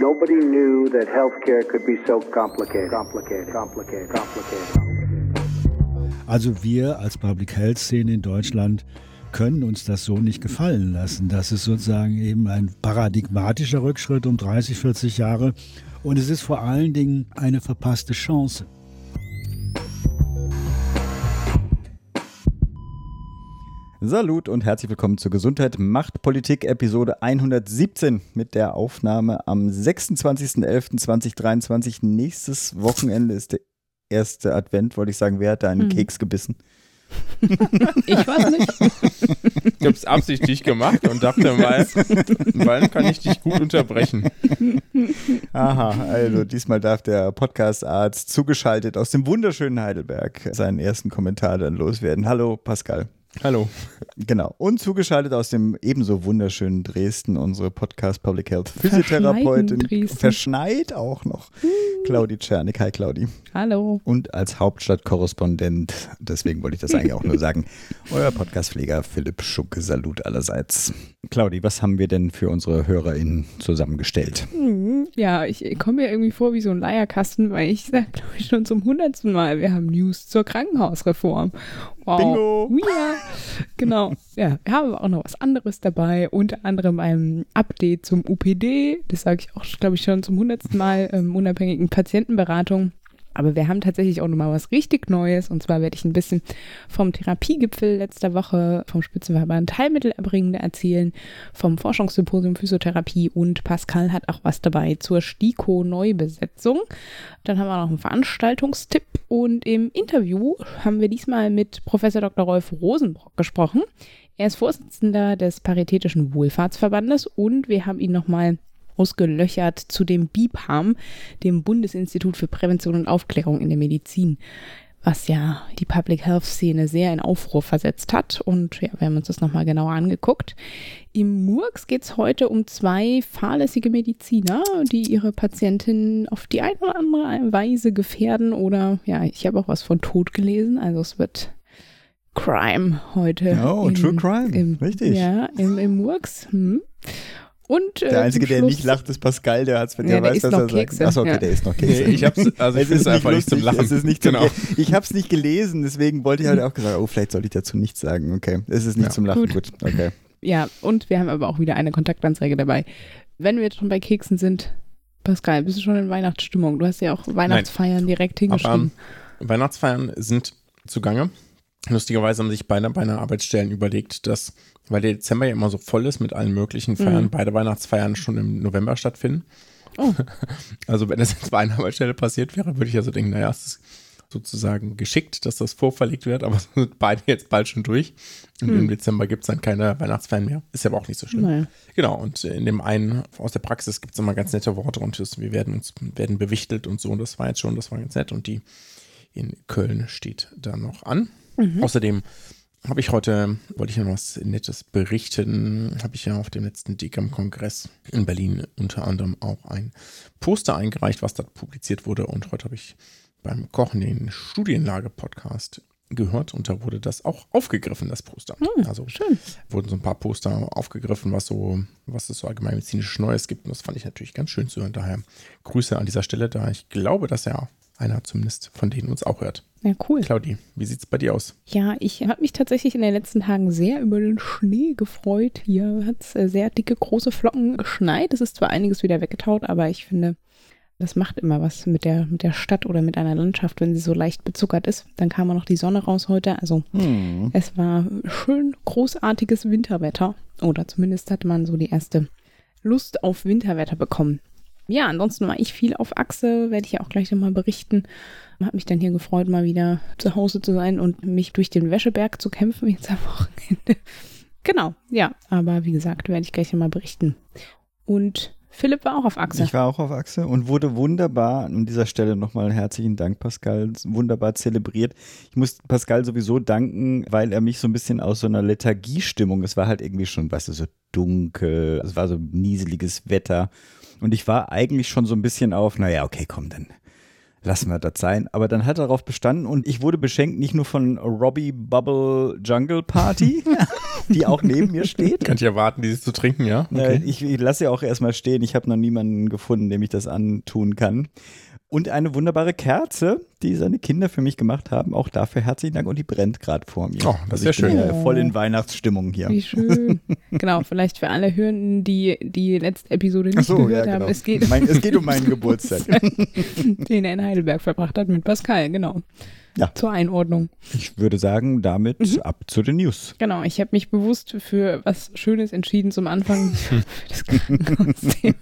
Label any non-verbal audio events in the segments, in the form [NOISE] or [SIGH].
Nobody knew that healthcare could be so complicated, complicated, complicated, complicated. Also wir als Public Health Szene in Deutschland können uns das so nicht gefallen lassen. Das ist sozusagen eben ein paradigmatischer Rückschritt um 30, 40 Jahre und es ist vor allen Dingen eine verpasste Chance. Salut und herzlich willkommen zur Gesundheit macht Politik Episode 117 mit der Aufnahme am 26.11.2023. Nächstes Wochenende ist der erste Advent, wollte ich sagen. Wer hat da einen hm. Keks gebissen? [LAUGHS] Ich weiß nicht. Ich habe es absichtlich gemacht und dachte mal, wann kann ich dich gut unterbrechen? Aha, also diesmal darf der Podcast-Arzt zugeschaltet aus dem wunderschönen Heidelberg seinen ersten Kommentar dann loswerden. Hallo Pascal. Hallo. Genau. Und zugeschaltet aus dem ebenso wunderschönen Dresden unsere Podcast Public Health Physiotherapeutin. Verschneit auch noch. Hm. Claudi Czernik. Hi Claudi. Hallo. Und als Hauptstadtkorrespondent, deswegen wollte ich das eigentlich auch nur sagen, [LAUGHS] euer Podcastpfleger Philipp Schucke. Salut allerseits. Claudi, was haben wir denn für unsere HörerInnen zusammengestellt? Hm, ja, ich komme mir irgendwie vor wie so ein Leierkasten, weil ich sage, glaube ich, schon zum hundertsten Mal, wir haben News zur Krankenhausreform. Wow. Bingo. Ja, genau. Ja, wir haben auch noch was anderes dabei, unter anderem ein Update zum UPD. Das sage ich auch, glaube ich, schon zum hundertsten Mal, ähm, unabhängigen Patientenberatung. Aber wir haben tatsächlich auch nochmal was richtig Neues. Und zwar werde ich ein bisschen vom Therapiegipfel letzter Woche vom Spitzenverband Heilmittelerbringende erzählen, vom Forschungssymposium Physiotherapie und Pascal hat auch was dabei zur STIKO-Neubesetzung. Dann haben wir noch einen Veranstaltungstipp und im Interview haben wir diesmal mit Professor Dr. Rolf Rosenbrock gesprochen. Er ist Vorsitzender des Paritätischen Wohlfahrtsverbandes und wir haben ihn nochmal ausgelöchert zu dem BIPAM, dem Bundesinstitut für Prävention und Aufklärung in der Medizin, was ja die Public Health Szene sehr in Aufruhr versetzt hat. Und ja, wir haben uns das nochmal genauer angeguckt. Im Murks geht es heute um zwei fahrlässige Mediziner, die ihre Patientinnen auf die eine oder andere Weise gefährden. Oder ja, ich habe auch was von Tod gelesen. Also es wird Crime heute. Oh, im, True Crime. Im, Richtig. Ja, im, im Murks. Hm. Und, äh, der Einzige, der nicht lacht, ist Pascal, der hat es, der, ja, der weiß, dass er Kekse. sagt. Achso, okay, ja. der ist noch Kekse. Nee, ich hab's, also ich es ist einfach nicht zum Lachen. Es ist nicht genau. Zum, [LAUGHS] ich habe es nicht gelesen, deswegen wollte ich halt [LAUGHS] auch gesagt, oh, vielleicht soll ich dazu nichts sagen. Okay, es ist nicht ja. zum Lachen. Gut. Gut. Okay. Ja, und wir haben aber auch wieder eine Kontaktanzeige dabei. Wenn wir jetzt schon bei Keksen sind, Pascal, bist du schon in Weihnachtsstimmung? Du hast ja auch Weihnachtsfeiern Nein. direkt hingeschrieben. Aber, ähm, Weihnachtsfeiern sind zugange. Lustigerweise haben sich beide bei einer Arbeitsstellen überlegt, dass weil der Dezember ja immer so voll ist mit allen möglichen Feiern, mhm. beide Weihnachtsfeiern schon im November stattfinden. Oh. [LAUGHS] Also wenn das jetzt bei einer Arbeitsstelle passiert wäre, würde ich also denken, naja, es ist sozusagen geschickt, dass das vorverlegt wird, aber [LAUGHS] sind beide jetzt bald schon durch. Und mhm. im Dezember gibt es dann keine Weihnachtsfeiern mehr. Ist aber auch nicht so schlimm. Naja. Genau, und in dem einen aus der Praxis gibt es immer ganz nette Worte und das, wir werden uns werden bewichtelt und so. Und das war jetzt schon, das war ganz nett. Und die in Köln steht da noch an. Mhm. Außerdem habe ich heute, wollte ich noch was Nettes berichten, habe ich ja auf dem letzten DGAM-Kongress in Berlin unter anderem auch ein Poster eingereicht, was dort publiziert wurde. Und heute habe ich beim Kochen den Studienlage-Podcast gehört und da wurde das auch aufgegriffen, das Poster. Hm, also schön. wurden so ein paar Poster aufgegriffen, was so, was es so allgemeinmedizinisch Neues gibt. Und das fand ich natürlich ganz schön zu hören. Daher Grüße an dieser Stelle, da ich glaube, dass er einer zumindest von denen uns auch hört. Ja, cool. Claudi, wie sieht es bei dir aus? Ja, ich habe mich tatsächlich in den letzten Tagen sehr über den Schnee gefreut. Hier hat es äh, sehr dicke, große Flocken geschneit. Es ist zwar einiges wieder weggetaut, aber ich finde, das macht immer was mit der, mit der Stadt oder mit einer Landschaft, wenn sie so leicht bezuckert ist. Dann kam auch noch die Sonne raus heute. Also hm. es war schön großartiges Winterwetter. Oder zumindest hat man so die erste Lust auf Winterwetter bekommen ja, ansonsten war ich viel auf Achse, werde ich ja auch gleich nochmal berichten. Hat mich dann hier gefreut, mal wieder zu Hause zu sein und mich durch den Wäscheberg zu kämpfen jetzt am Wochenende. [LAUGHS] Genau, ja, aber wie gesagt, werde ich gleich nochmal berichten. Und Philipp war auch auf Achse. Ich war auch auf Achse und wurde wunderbar, an dieser Stelle nochmal herzlichen Dank, Pascal, wunderbar zelebriert. Ich muss Pascal sowieso danken, weil er mich so ein bisschen aus so einer Lethargiestimmung, es war halt irgendwie schon, weißt du, so dunkel, es war so nieseliges Wetter und ich war eigentlich schon so ein bisschen auf, naja, okay, komm, dann lassen wir das sein. Aber dann hat er darauf bestanden und ich wurde beschenkt nicht nur von Robbie Bubble Jungle Party, [LAUGHS] die auch neben mir steht. Kann ich erwarten, diese zu trinken, ja? Okay. Ich, ich lasse sie auch erstmal stehen. Ich habe noch niemanden gefunden, dem ich das antun kann. Und eine wunderbare Kerze, die seine Kinder für mich gemacht haben. Auch dafür herzlichen Dank. Und die brennt gerade vor mir. Oh, das ist ja schön. ja voll in Weihnachtsstimmung hier. Wie schön. [LAUGHS] genau, vielleicht für alle Hörenden, die die letzte Episode nicht so, gehört ja, haben. genau. Es geht Mein, es geht um meinen [LAUGHS] Geburtstag. [LAUGHS] den er in Heidelberg verbracht hat mit Pascal, genau. Ja. Zur Einordnung. Ich würde sagen, damit Mhm. ab zu den News. Genau, ich habe mich bewusst für was Schönes entschieden zum Anfang. für das Krankenhausthema.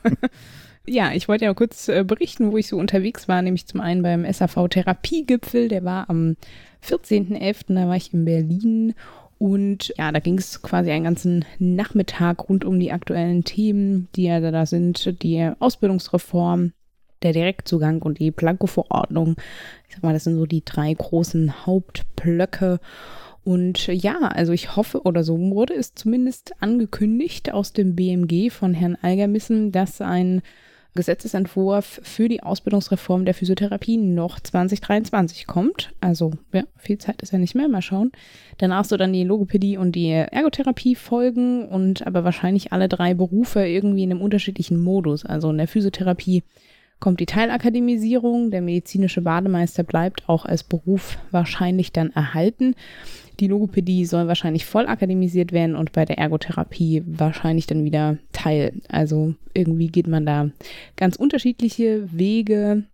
Ja, ich wollte ja kurz äh, berichten, wo ich so unterwegs war, nämlich zum einen beim SAV Therapiegipfel, der war am 14.11., da war ich in Berlin und ja, da ging es quasi einen ganzen Nachmittag rund um die aktuellen Themen, die ja da sind, die Ausbildungsreform, der Direktzugang und die Planko-Verordnung. Ich sag mal, das sind so die drei großen Hauptblöcke. Und ja, also ich hoffe, oder so wurde es zumindest angekündigt aus dem BMG von Herrn Algermissen, dass ein Gesetzesentwurf für die Ausbildungsreform der Physiotherapie noch 2023 kommt. Also ja, viel Zeit ist ja nicht mehr, mal schauen. Danach so dann die Logopädie und die Ergotherapie folgen und aber wahrscheinlich alle drei Berufe irgendwie in einem unterschiedlichen Modus. Also in der Physiotherapie kommt die Teilakademisierung, der medizinische Bademeister bleibt auch als Beruf wahrscheinlich dann erhalten. Die Logopädie soll wahrscheinlich voll akademisiert werden und bei der Ergotherapie wahrscheinlich dann wieder Teil. Also irgendwie geht man da ganz unterschiedliche Wege.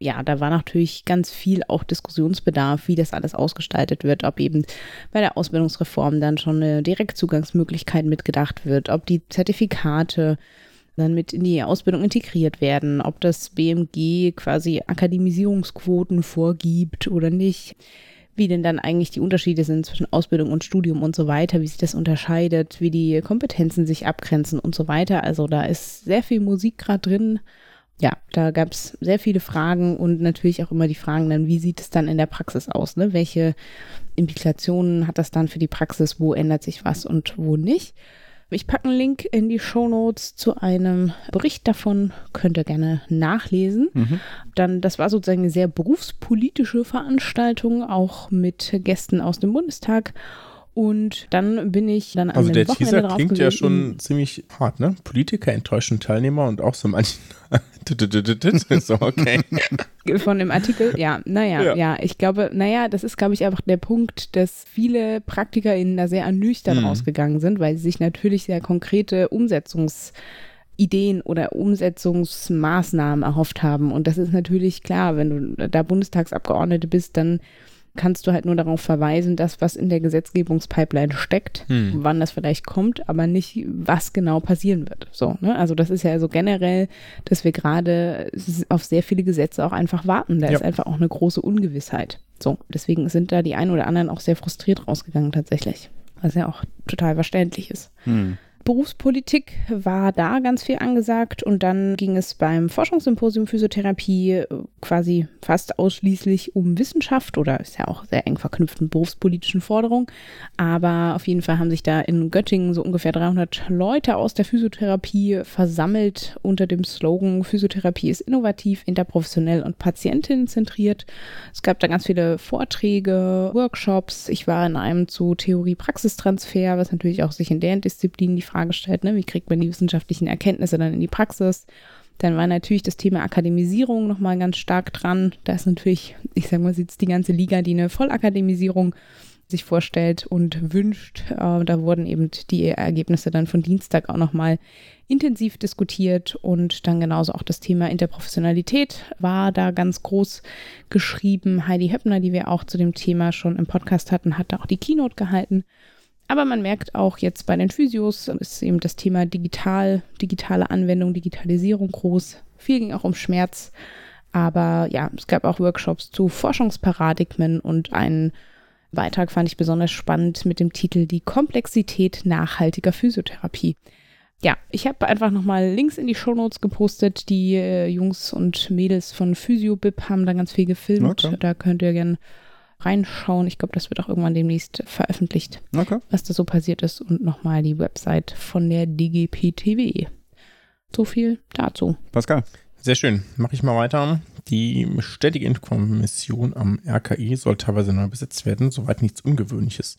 Ja, da war natürlich ganz viel auch Diskussionsbedarf, wie das alles ausgestaltet wird, ob eben bei der Ausbildungsreform dann schon eine Direktzugangsmöglichkeit mitgedacht wird, ob die Zertifikate dann mit in die Ausbildung integriert werden, ob das BMG quasi Akademisierungsquoten vorgibt oder nicht, wie denn dann eigentlich die Unterschiede sind zwischen Ausbildung und Studium und so weiter, wie sich das unterscheidet, wie die Kompetenzen sich abgrenzen und so weiter. Also da ist sehr viel Musik gerade drin. Ja, da gab es sehr viele Fragen und natürlich auch immer die Fragen dann, wie sieht es dann in der Praxis aus? Ne? Welche Implikationen hat das dann für die Praxis? Wo ändert sich was und wo nicht? Ich packe einen Link in die Show Notes zu einem Bericht davon, könnt ihr gerne nachlesen. Dann, das war sozusagen eine sehr berufspolitische Veranstaltung, auch mit Gästen aus dem Bundestag. Und dann bin ich dann an Also der Wochenende Teaser klingt ja schon ziemlich hart, ne? Politiker enttäuschen Teilnehmer und auch so manchen. [LAUGHS] so, okay. Von dem Artikel, ja, naja, Ja. ja. ich glaube, naja, das ist, glaube ich, einfach der Punkt, dass viele PraktikerInnen da sehr ernüchtert Mhm. rausgegangen sind, weil sie sich natürlich sehr konkrete Umsetzungsideen oder Umsetzungsmaßnahmen erhofft haben. Und das ist natürlich klar, wenn du da Bundestagsabgeordnete bist, dann kannst du halt nur darauf verweisen, dass was in der Gesetzgebungspipeline steckt, Hm. wann das vielleicht kommt, aber nicht, was genau passieren wird. So, ne? Also das ist ja so generell, dass wir gerade auf sehr viele Gesetze auch einfach warten. Da Ja. ist einfach auch eine große Ungewissheit. So, deswegen sind da die einen oder anderen auch sehr frustriert rausgegangen tatsächlich. Was ja auch total verständlich ist. Hm. Berufspolitik war da ganz viel angesagt und dann ging es beim Forschungssymposium Physiotherapie äh, quasi fast ausschließlich um Wissenschaft oder ist ja auch sehr eng verknüpft mit berufspolitischen Forderungen. Aber auf jeden Fall haben sich da in Göttingen so ungefähr 300 Leute aus der Physiotherapie versammelt unter dem Slogan Physiotherapie ist innovativ, interprofessionell und patientenzentriert. Es gab da ganz viele Vorträge, Workshops. Ich war in einem zu Theorie-Praxistransfer, was natürlich auch sich in deren Disziplin die Frage stellt, ne? wie kriegt man die wissenschaftlichen Erkenntnisse dann in die Praxis? Dann war natürlich das Thema Akademisierung nochmal ganz stark dran. Da ist natürlich, ich sag mal, sitzt die ganze Liga, die eine Vollakademisierung sich vorstellt und wünscht. Äh, da wurden eben die Ergebnisse dann von Dienstag auch nochmal intensiv diskutiert und dann genauso auch das Thema Interprofessionalität war da ganz groß geschrieben. Heidi Höppner, die wir auch zu dem Thema schon im Podcast hatten, hat da auch die Keynote gehalten. Aber man merkt auch jetzt bei den Physios ist eben das Thema digital, digitale Anwendung, Digitalisierung groß. Viel ging auch um Schmerz. Aber ja, es gab auch Workshops zu Forschungsparadigmen und einen Beitrag fand ich besonders spannend mit dem Titel Die Komplexität nachhaltiger Physiotherapie. Ja, ich habe einfach nochmal Links in die Shownotes gepostet. Die äh, Jungs und Mädels von PhysioBib haben da ganz viel gefilmt. Okay. Da könnt ihr gerne reinschauen. Ich glaube, das wird auch irgendwann demnächst veröffentlicht, Okay. was da so passiert ist. Und nochmal die Website von der DGPTW. So viel dazu. Pascal. Sehr schön. Mache ich mal weiter. Die Ständige Kommission am RKI soll teilweise neu besetzt werden, soweit nichts Ungewöhnliches.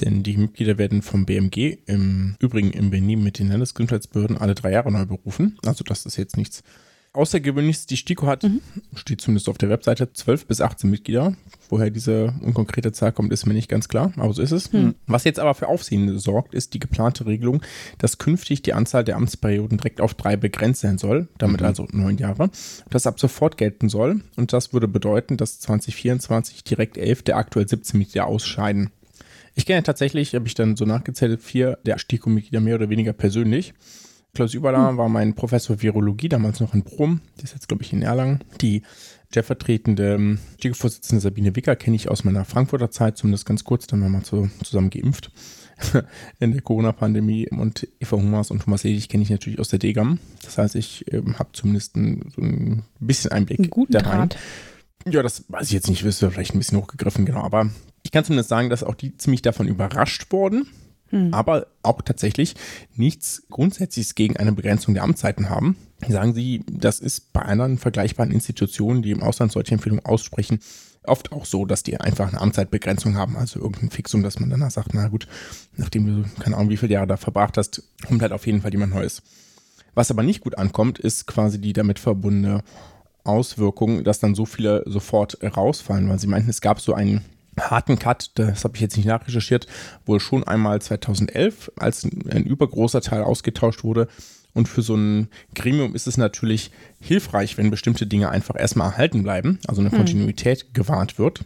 Denn die Mitglieder werden vom BMG im Übrigen im Benehmen mit den Landesgesundheitsbehörden alle drei Jahre neu berufen. Also das ist jetzt nichts Außergewöhnliches. Die STIKO hat, mhm. steht zumindest auf der Webseite, 12 bis 18 Mitglieder. Woher diese unkonkrete Zahl kommt, ist mir nicht ganz klar, aber so ist es. Mhm. Was jetzt aber für Aufsehen sorgt, ist die geplante Regelung, dass künftig die Anzahl der Amtsperioden direkt auf drei begrenzt sein soll, damit mhm. also neun Jahre, das ab sofort gelten soll. Und das würde bedeuten, dass 2024 direkt elf der aktuell 17 Mitglieder ausscheiden. Ich kenne tatsächlich, habe ich dann so nachgezählt, vier der STIKO-Mitglieder mehr oder weniger persönlich. Klaus Überler hm. war mein Professor Virologie, damals noch in Brum, die ist jetzt, glaube ich, in Erlangen. Die stellvertretende ähm, STIKO-Vorsitzende Sabine Wicker kenne ich aus meiner Frankfurter Zeit, zumindest ganz kurz, da haben wir mal so, zusammen geimpft [LAUGHS] in der Corona-Pandemie. Und Eva Hummers und Thomas Ledig kenne ich natürlich aus der DGAM. Das heißt, ich ähm, habe zumindest ein, so ein bisschen Einblick Einen guten da rein. Ja, das weiß ich jetzt nicht, ist vielleicht ein bisschen hochgegriffen, genau. Aber ich kann zumindest sagen, dass auch die ziemlich davon überrascht wurden, hm. aber auch tatsächlich nichts Grundsätzliches gegen eine Begrenzung der Amtszeiten haben. Sagen Sie, das ist bei anderen vergleichbaren Institutionen, die im Ausland solche Empfehlungen aussprechen, oft auch so, dass die einfach eine Amtszeitbegrenzung haben, also irgendein Fixum, dass man danach sagt, na gut, nachdem du keine Ahnung, wie viele Jahre da verbracht hast, kommt halt auf jeden Fall jemand Neues. Was aber nicht gut ankommt, ist quasi die damit verbundene Auswirkung, dass dann so viele sofort rausfallen, weil sie meinten, es gab so einen harten Cut, das habe ich jetzt nicht nachrecherchiert, wohl schon einmal 2011, als ein übergroßer Teil ausgetauscht wurde. Und für so ein Gremium ist es natürlich hilfreich, wenn bestimmte Dinge einfach erstmal erhalten bleiben, also eine hm. Kontinuität gewahrt wird.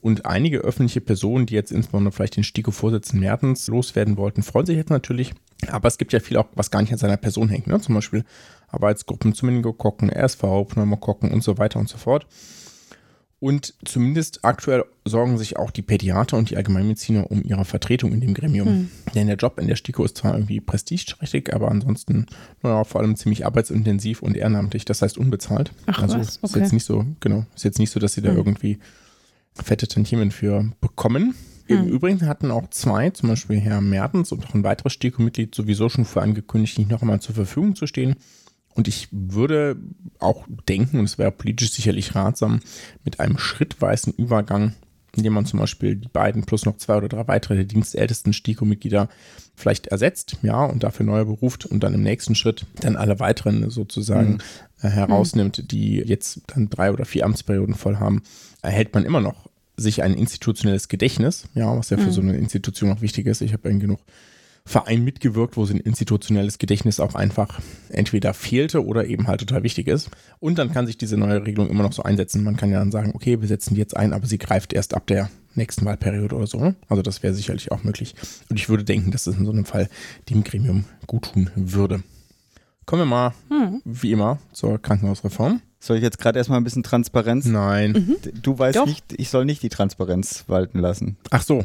Und einige öffentliche Personen, die jetzt insbesondere vielleicht den STIKO-Vorsitzenden Mertens loswerden wollten, freuen sich jetzt natürlich. Aber es gibt ja viel auch, was gar nicht an seiner Person hängt. Ne? Zum Beispiel Arbeitsgruppen zu Meningokokken, RSV, Pneumokokken und so weiter und so fort. Und zumindest aktuell sorgen sich auch die Pädiater und die Allgemeinmediziner um ihre Vertretung in dem Gremium. Hm. Denn der Job in der STIKO ist zwar irgendwie prestigeträchtig, aber ansonsten naja, vor allem ziemlich arbeitsintensiv und ehrenamtlich, das heißt unbezahlt. Ach, also was? Okay. ist jetzt nicht so, genau, ist jetzt nicht so, dass sie da hm. irgendwie fette Tantiemen für bekommen. Im hm. Übrigen hatten auch zwei, zum Beispiel Herr Mertens und noch ein weiteres STIKO-Mitglied, sowieso schon vor angekündigt, nicht noch einmal zur Verfügung zu stehen. Und ich würde auch denken, und es wäre politisch sicherlich ratsam, mit einem schrittweisen Übergang, indem man zum Beispiel die beiden plus noch zwei oder drei weitere der dienstältesten STIKO-Mitglieder vielleicht ersetzt, ja, und dafür neue beruft und dann im nächsten Schritt dann alle weiteren sozusagen mhm. äh, herausnimmt, die jetzt dann drei oder vier Amtsperioden voll haben, erhält man immer noch sich ein institutionelles Gedächtnis, ja, was ja für mhm. so eine Institution auch wichtig ist. Ich habe genug Verein mitgewirkt, wo so ein institutionelles Gedächtnis auch einfach entweder fehlte oder eben halt total wichtig ist. Und dann kann sich diese neue Regelung immer noch so einsetzen. Man kann ja dann sagen, okay, wir setzen die jetzt ein, aber sie greift erst ab der nächsten Wahlperiode oder so. Also das wäre sicherlich auch möglich. Und ich würde denken, dass es in so einem Fall dem Gremium gut tun würde. Kommen wir mal, hm. wie immer, zur Krankenhausreform. Soll ich jetzt gerade erstmal ein bisschen Transparenz? Nein. Mhm. Du weißt Doch. nicht, ich soll nicht die Transparenz walten lassen. Ach so,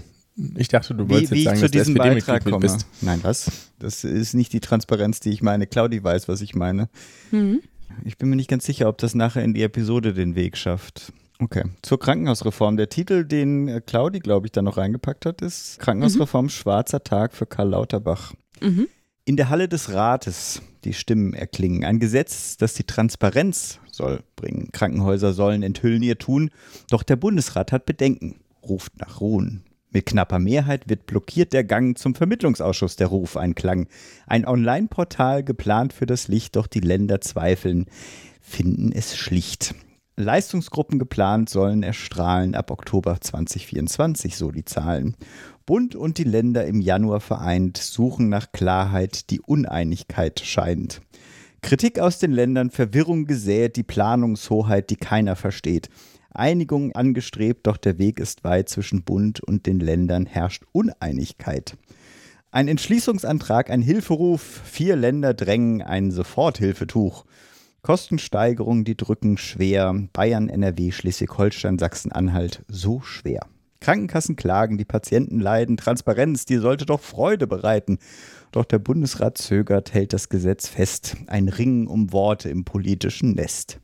ich dachte, du wolltest wie, jetzt sagen, dass du SPD-Mitglied bist. Nein, was? Das ist nicht die Transparenz, die ich meine. Claudi weiß, was ich meine. Mhm. Ich bin mir nicht ganz sicher, ob das nachher in die Episode den Weg schafft. Okay, zur Krankenhausreform. Der Titel, den äh, Claudi, glaube ich, da noch reingepackt hat, ist Krankenhausreform mhm. Schwarzer Tag für Karl Lauterbach. Mhm. In der Halle des Rates die Stimmen erklingen. Ein Gesetz, das die Transparenz soll bringen. Krankenhäuser sollen enthüllen ihr Tun, doch der Bundesrat hat Bedenken, ruft nach Ruhen. Mit knapper Mehrheit wird blockiert der Gang zum Vermittlungsausschuss der Ruf ein Klang. Ein Online-Portal geplant für das Licht, doch die Länder zweifeln, finden es schlicht. Leistungsgruppen geplant sollen erstrahlen ab Oktober 2024, so die Zahlen. Bund und die Länder im Januar vereint suchen nach Klarheit, die Uneinigkeit scheint. Kritik aus den Ländern, Verwirrung gesät, die Planungshoheit, die keiner versteht. Einigung angestrebt, doch der Weg ist weit zwischen Bund und den Ländern herrscht Uneinigkeit. Ein Entschließungsantrag, ein Hilferuf, vier Länder drängen ein Soforthilfetuch. Kostensteigerungen, die drücken schwer. Bayern, NRW, Schleswig-Holstein, Sachsen-Anhalt, so schwer. Krankenkassen klagen, die Patienten leiden. Transparenz, die sollte doch Freude bereiten. Doch der Bundesrat zögert, hält das Gesetz fest. Ein Ringen um Worte im politischen Nest.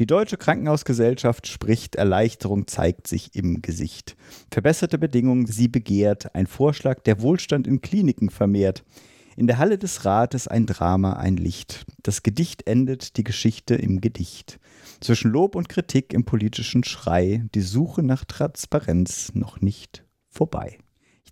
Die Deutsche Krankenhausgesellschaft spricht, Erleichterung zeigt sich im Gesicht. Verbesserte Bedingungen, sie begehrt, ein Vorschlag, der Wohlstand in Kliniken vermehrt. In der Halle des Rates ein Drama, ein Licht. Das Gedicht endet, die Geschichte im Gedicht. Zwischen Lob und Kritik im politischen Schrei, die Suche nach Transparenz noch nicht vorbei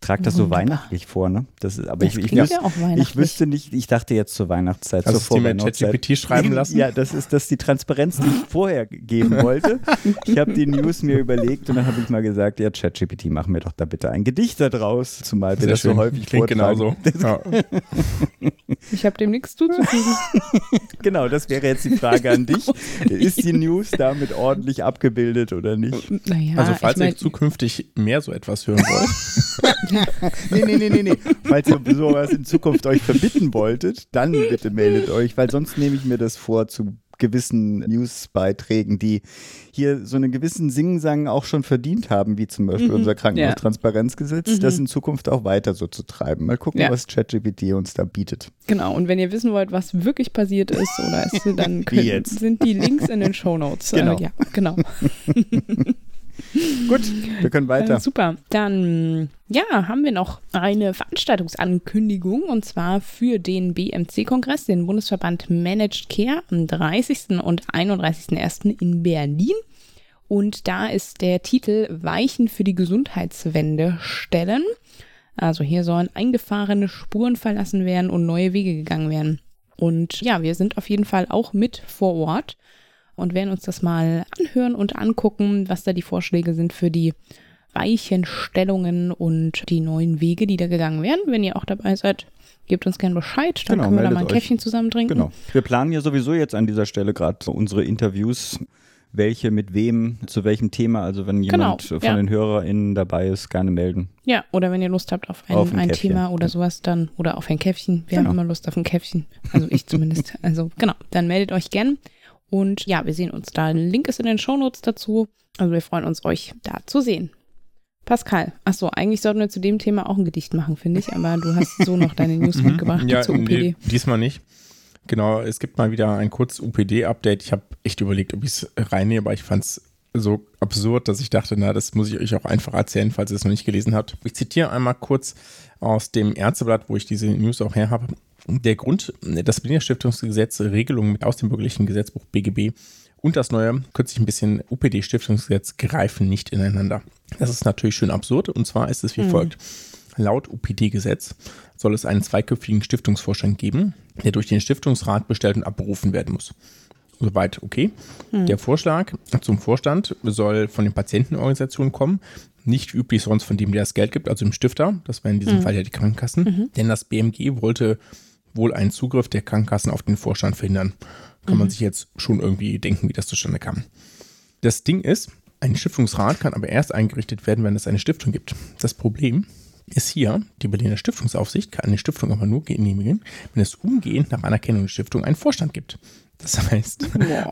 trage das so Wunderbar. weihnachtlich vor, ne? Das ist, aber Das ich, ich, ja auch ich wüsste nicht, ich dachte jetzt zur Weihnachtszeit, Hast zur. ChatGPT schreiben [LAUGHS] lassen? Ja, das ist das ist die Transparenz, die ich vorher geben wollte. Ich habe die News mir überlegt und dann habe ich mal gesagt, ja, ChatGPT, mach mir doch da bitte ein Gedicht da draus, zumal wir das so schön. häufig Klingt vortragen. genauso. [LAUGHS] Ja. Ich habe dem nichts zuzufügen. [LAUGHS] Genau, das wäre jetzt die Frage an dich. Ist die News damit ordentlich abgebildet oder nicht? naja, Also falls ich mein, ihr zukünftig mehr so etwas hören wollt, [LAUGHS] Nee, nee, nee, nee, nee. Falls ihr sowas in Zukunft euch verbitten wolltet, dann bitte meldet euch, weil sonst nehme ich mir das vor zu gewissen Newsbeiträgen, die hier so einen gewissen Singsang auch schon verdient haben, wie zum Beispiel unser Krankenhaustransparenzgesetz, das in Zukunft auch weiter so zu treiben. Mal gucken, Ja. was ChatGPT uns da bietet. Genau, und wenn ihr wissen wollt, was wirklich passiert ist, oder ist, dann [LAUGHS] könnt, jetzt. sind die Links in den Shownotes. Genau. Äh, ja, genau. [LAUGHS] Gut, wir können weiter. Äh, super. Dann, ja, haben wir noch eine Veranstaltungsankündigung und zwar für den BMC-Kongress, den Bundesverband Managed Care, am 30. und 31.01. in Berlin. Und da ist der Titel Weichen für die Gesundheitswende stellen. Also hier sollen eingefahrene Spuren verlassen werden und neue Wege gegangen werden. Und ja, wir sind auf jeden Fall auch mit vor Ort und werden uns das mal anhören und angucken, was da die Vorschläge sind für die Weichenstellungen und die neuen Wege, die da gegangen werden. Wenn ihr auch dabei seid, gebt uns gerne Bescheid, dann Genau, können wir da mal ein euch. Käffchen zusammen trinken. Genau. Wir planen ja sowieso jetzt an dieser Stelle gerade unsere Interviews. Welche mit wem, zu welchem Thema. Also wenn jemand Genau, von ja. den HörerInnen dabei ist, gerne melden. Ja, oder wenn ihr Lust habt auf ein, Auf ein ein. Thema oder sowas, dann oder auf ein Käffchen. Wir Genau. haben immer Lust auf ein Käffchen. Also ich zumindest. [LAUGHS] Also genau, dann meldet euch gern. Und ja, wir sehen uns da. Ein Link ist in den Shownotes dazu. Also wir freuen uns, euch da zu sehen. Pascal, achso, eigentlich sollten wir zu dem Thema auch ein Gedicht machen, finde ich, aber du hast so noch deine News [LAUGHS] mitgebracht ja, zur UPD. nee, diesmal nicht. Genau, es gibt mal wieder ein kurzes UPD-Update. Ich habe echt überlegt, ob ich es reinnehme, aber ich fand es so absurd, dass ich dachte, na, das muss ich euch auch einfach erzählen, falls ihr es noch nicht gelesen habt. Ich zitiere einmal kurz aus dem Ärzteblatt, wo ich diese News auch her habe. Der Grund, das Berliner Stiftungsgesetz, Regelungen aus dem bürgerlichen Gesetzbuch BGB und das neue, kürzlich ein bisschen UPD-Stiftungsgesetz greifen nicht ineinander. Das ist natürlich schön absurd und zwar ist es wie folgt. Laut UPD-Gesetz soll es einen zweiköpfigen Stiftungsvorstand geben, der durch den Stiftungsrat bestellt und abberufen werden muss. Soweit okay. Der Vorschlag zum Vorstand soll von den Patientenorganisationen kommen, nicht üblich sonst von dem, der das Geld gibt, also dem Stifter. Das wäre in diesem Fall ja die Krankenkassen. Denn das BMG wollte wohl einen Zugriff der Krankenkassen auf den Vorstand verhindern. Kann man sich jetzt schon irgendwie denken, wie das zustande kam. Das Ding ist, ein Stiftungsrat kann aber erst eingerichtet werden, wenn es eine Stiftung gibt. Das Problem ist hier, die Berliner Stiftungsaufsicht kann eine Stiftung aber nur genehmigen, wenn es umgehend nach Anerkennung der Stiftung einen Vorstand gibt. Das [LAUGHS] heißt,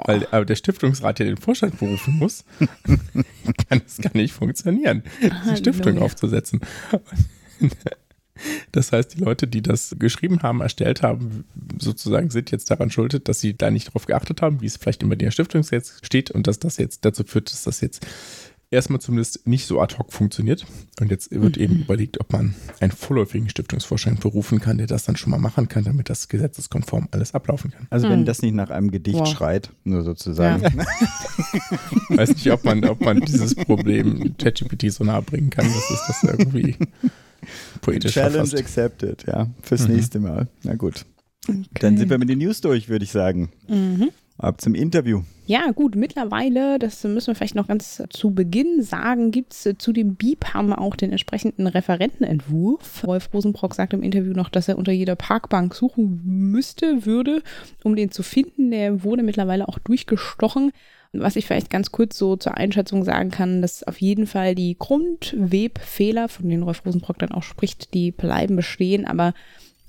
weil aber der Stiftungsrat ja den Vorstand berufen muss, [LAUGHS] kann es gar nicht funktionieren, die Stiftung aufzusetzen. Das heißt, die Leute, die das geschrieben haben, erstellt haben, sozusagen sind jetzt daran schuldet, dass sie da nicht drauf geachtet haben, wie es vielleicht im Berliner Stiftungsgesetz steht und dass das jetzt dazu führt, dass das jetzt erstmal zumindest nicht so ad hoc funktioniert. Und jetzt wird eben überlegt, ob man einen vorläufigen Stiftungsvorstand berufen kann, der das dann schon mal machen kann, damit das gesetzeskonform alles ablaufen kann. Also wenn das nicht nach einem Gedicht Wow. schreit, nur sozusagen. Ich [LAUGHS] weiß nicht, ob man, ob man dieses Problem ChatGPT so nahe bringen kann, dass es das irgendwie [LAUGHS] poetisch Challenge verfasst. accepted, ja, fürs nächste Mal. Na gut. Dann sind wir mit den News durch, würde ich sagen. Ab zum Interview. Ja, gut, mittlerweile, das müssen wir vielleicht noch ganz zu Beginn sagen, gibt es zu dem BIPAM auch den entsprechenden Referentenentwurf. Rolf Rosenbrock sagt im Interview noch, dass er unter jeder Parkbank suchen müsste, würde, um den zu finden. Der wurde mittlerweile auch durchgestochen. Was ich vielleicht ganz kurz so zur Einschätzung sagen kann, dass auf jeden Fall die Grundwebfehler, von denen Rolf Rosenbrock dann auch spricht, die bleiben bestehen, aber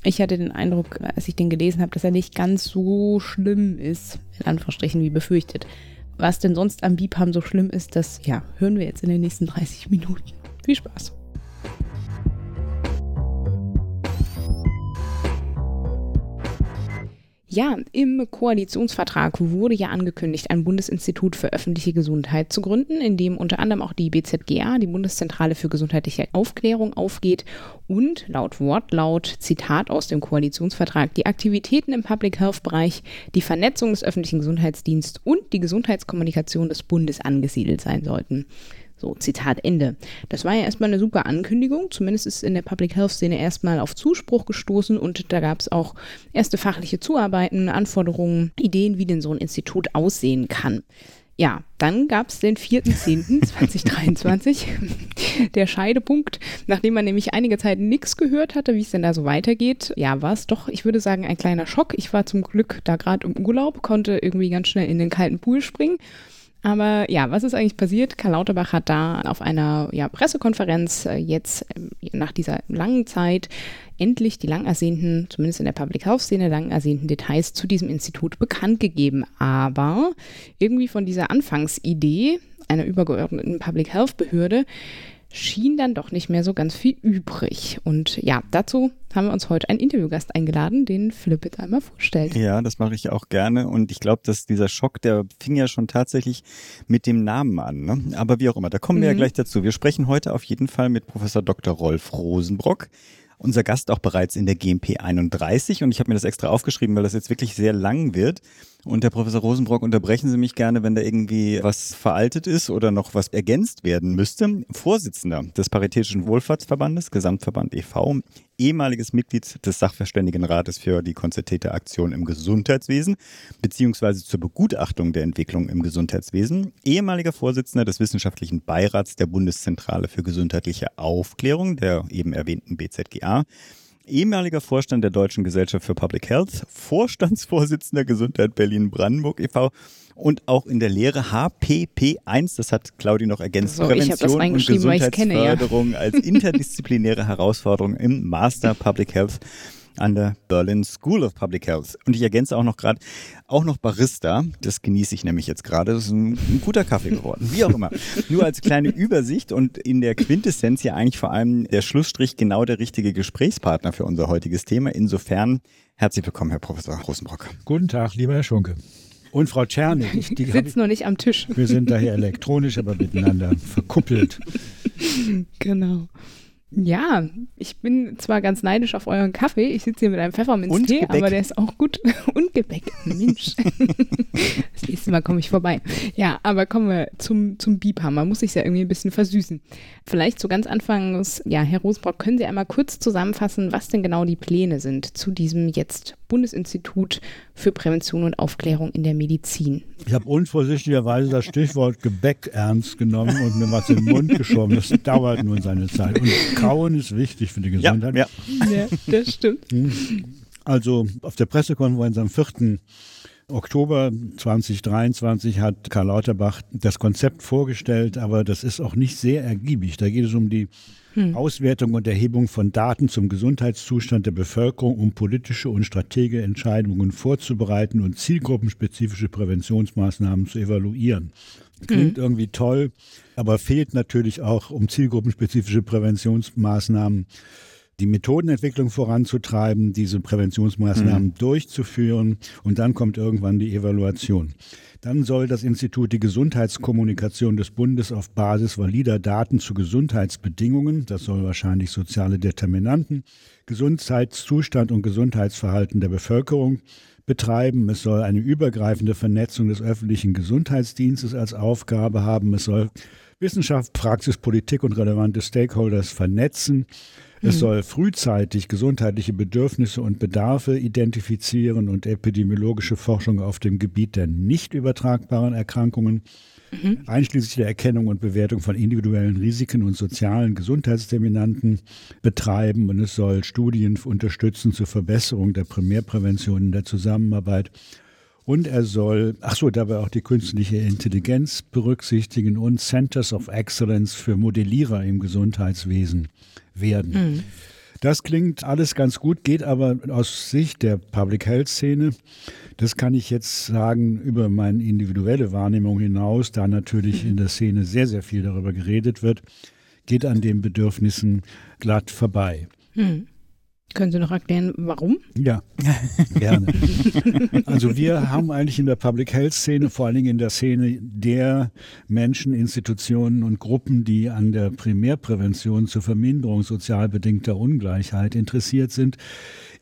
ich hatte den Eindruck, als ich den gelesen habe, dass er nicht ganz so schlimm ist, in Anführungsstrichen, wie befürchtet. Was denn sonst am BIPAM so schlimm ist, das ja, hören wir jetzt in den nächsten 30 Minuten. Viel Spaß. Ja, im Koalitionsvertrag wurde ja angekündigt, ein Bundesinstitut für öffentliche Gesundheit zu gründen, in dem unter anderem auch die BZGA, die Bundeszentrale für gesundheitliche Aufklärung, aufgeht und laut Wortlaut, Zitat aus dem Koalitionsvertrag, die Aktivitäten im Public Health Bereich, die Vernetzung des öffentlichen Gesundheitsdienstes und die Gesundheitskommunikation des Bundes angesiedelt sein sollten. So, Zitat Ende. Das war ja erstmal eine super Ankündigung. Zumindest ist in der Public Health Szene erstmal auf Zuspruch gestoßen und da gab es auch erste fachliche Zuarbeiten, Anforderungen, Ideen, wie denn so ein Institut aussehen kann. Ja, dann gab es den 4.10.2023, [LAUGHS] der Scheidepunkt, nachdem man nämlich einige Zeit nichts gehört hatte, wie es denn da so weitergeht. Ja, war es doch, ich würde sagen, ein kleiner Schock. Ich war zum Glück da gerade im Urlaub, konnte irgendwie ganz schnell in den kalten Pool springen aber ja, was ist eigentlich passiert? Karl Lauterbach hat da auf einer ja, Pressekonferenz äh, jetzt äh, nach dieser langen Zeit endlich die lang ersehnten, zumindest in der Public Health Szene, lang ersehnten Details zu diesem Institut bekannt gegeben. Aber irgendwie von dieser Anfangsidee einer übergeordneten Public Health Behörde schien dann doch nicht mehr so ganz viel übrig. Und ja, dazu haben wir uns heute einen Interviewgast eingeladen, den Philipp jetzt einmal vorstellt. Ja, das mache ich auch gerne. Und ich glaube, dass dieser Schock, der fing ja schon tatsächlich mit dem Namen an. Ne? Aber wie auch immer, da kommen wir mhm. ja gleich dazu. Wir sprechen heute auf jeden Fall mit Professor Dr. Rolf Rosenbrock unser Gast auch bereits in der GMP 31 und ich habe mir das extra aufgeschrieben, weil das jetzt wirklich sehr lang wird. Und Herr Professor Rosenbrock, unterbrechen Sie mich gerne, wenn da irgendwie was veraltet ist oder noch was ergänzt werden müsste. Vorsitzender des Paritätischen Wohlfahrtsverbandes, Gesamtverband e.V., ehemaliges Mitglied des Sachverständigenrates für die konzertierte Aktion im Gesundheitswesen beziehungsweise zur Begutachtung der Entwicklung im Gesundheitswesen, ehemaliger Vorsitzender des wissenschaftlichen Beirats der Bundeszentrale für gesundheitliche Aufklärung, der eben erwähnten BZGA, ehemaliger Vorstand der Deutschen Gesellschaft für Public Health, Vorstandsvorsitzender Gesundheit Berlin-Brandenburg e.V. und auch in der Lehre HPP1, das hat Claudi noch ergänzt, so, Prävention und Gesundheitsförderung kenne, ja. als [LAUGHS] interdisziplinäre Herausforderung im Master Public Health an der Berlin School of Public Health. Und ich ergänze auch noch gerade, auch noch Barista. Das genieße ich nämlich jetzt gerade. Das ist ein, ein, guter Kaffee geworden. Wie auch immer. Nur als kleine Übersicht und in der Quintessenz ja eigentlich vor allem der Schlussstrich genau der richtige Gesprächspartner für unser heutiges Thema. Insofern herzlich willkommen, Herr Professor Rosenbrock. Guten Tag, lieber Herr Schunke. Und Frau Czernig. Die sitzt noch nicht am Tisch. Wir sind daher elektronisch, aber miteinander verkuppelt. Genau. Ja, ich bin zwar ganz neidisch auf euren Kaffee. Ich sitze hier mit einem Pfefferminztee, aber der ist auch gut. [LAUGHS] Und Gebäck. Mensch. [LAUGHS] das nächste Mal komme ich vorbei. Ja, aber kommen wir zum, zum Biebhammer. Muss ich ja irgendwie ein bisschen versüßen. Vielleicht zu ganz Anfangs, ja, Herr Rosbrock, können Sie einmal kurz zusammenfassen, was denn genau die Pläne sind zu diesem jetzt Bundesinstitut für Prävention und Aufklärung in der Medizin? Ich habe unvorsichtigerweise das Stichwort Gebäck ernst genommen und mir was in den Mund geschoben. Das dauert nun seine Zeit. Und Kauen ist wichtig für die Gesundheit. Ja, ja. ja das stimmt. Also auf der Pressekonferenz am 4. Oktober 2023 hat Karl Lauterbach das Konzept vorgestellt, aber das ist auch nicht sehr ergiebig. Da geht es um die hm. Auswertung und Erhebung von Daten zum Gesundheitszustand der Bevölkerung, um politische und strategische Entscheidungen vorzubereiten und zielgruppenspezifische Präventionsmaßnahmen zu evaluieren. Klingt hm. irgendwie toll, aber fehlt natürlich auch, um zielgruppenspezifische Präventionsmaßnahmen die Methodenentwicklung voranzutreiben, diese Präventionsmaßnahmen mhm. durchzuführen und dann kommt irgendwann die Evaluation. Dann soll das Institut die Gesundheitskommunikation des Bundes auf Basis valider Daten zu Gesundheitsbedingungen, das soll wahrscheinlich soziale Determinanten, Gesundheitszustand und Gesundheitsverhalten der Bevölkerung betreiben. Es soll eine übergreifende Vernetzung des öffentlichen Gesundheitsdienstes als Aufgabe haben. Es soll Wissenschaft, Praxis, Politik und relevante Stakeholders vernetzen. Es mhm. soll frühzeitig gesundheitliche Bedürfnisse und Bedarfe identifizieren und epidemiologische Forschung auf dem Gebiet der nicht übertragbaren Erkrankungen, mhm. einschließlich der Erkennung und Bewertung von individuellen Risiken und sozialen Gesundheitsdeterminanten betreiben. Und es soll Studien unterstützen zur Verbesserung der Primärprävention in der Zusammenarbeit und er soll, ach so, dabei auch die künstliche Intelligenz berücksichtigen und Centers of Excellence für Modellierer im Gesundheitswesen werden. Mhm. Das klingt alles ganz gut, geht aber aus Sicht der Public Health Szene, das kann ich jetzt sagen, über meine individuelle Wahrnehmung hinaus, da natürlich in der Szene sehr, sehr viel darüber geredet wird, geht an den Bedürfnissen glatt vorbei. Mhm. Können Sie noch erklären, warum? Ja, [LAUGHS] gerne. also wir haben eigentlich in der Public Health Szene, vor allen Dingen in der Szene der Menschen, Institutionen und Gruppen, die an der Primärprävention zur Verminderung sozial bedingter Ungleichheit interessiert sind,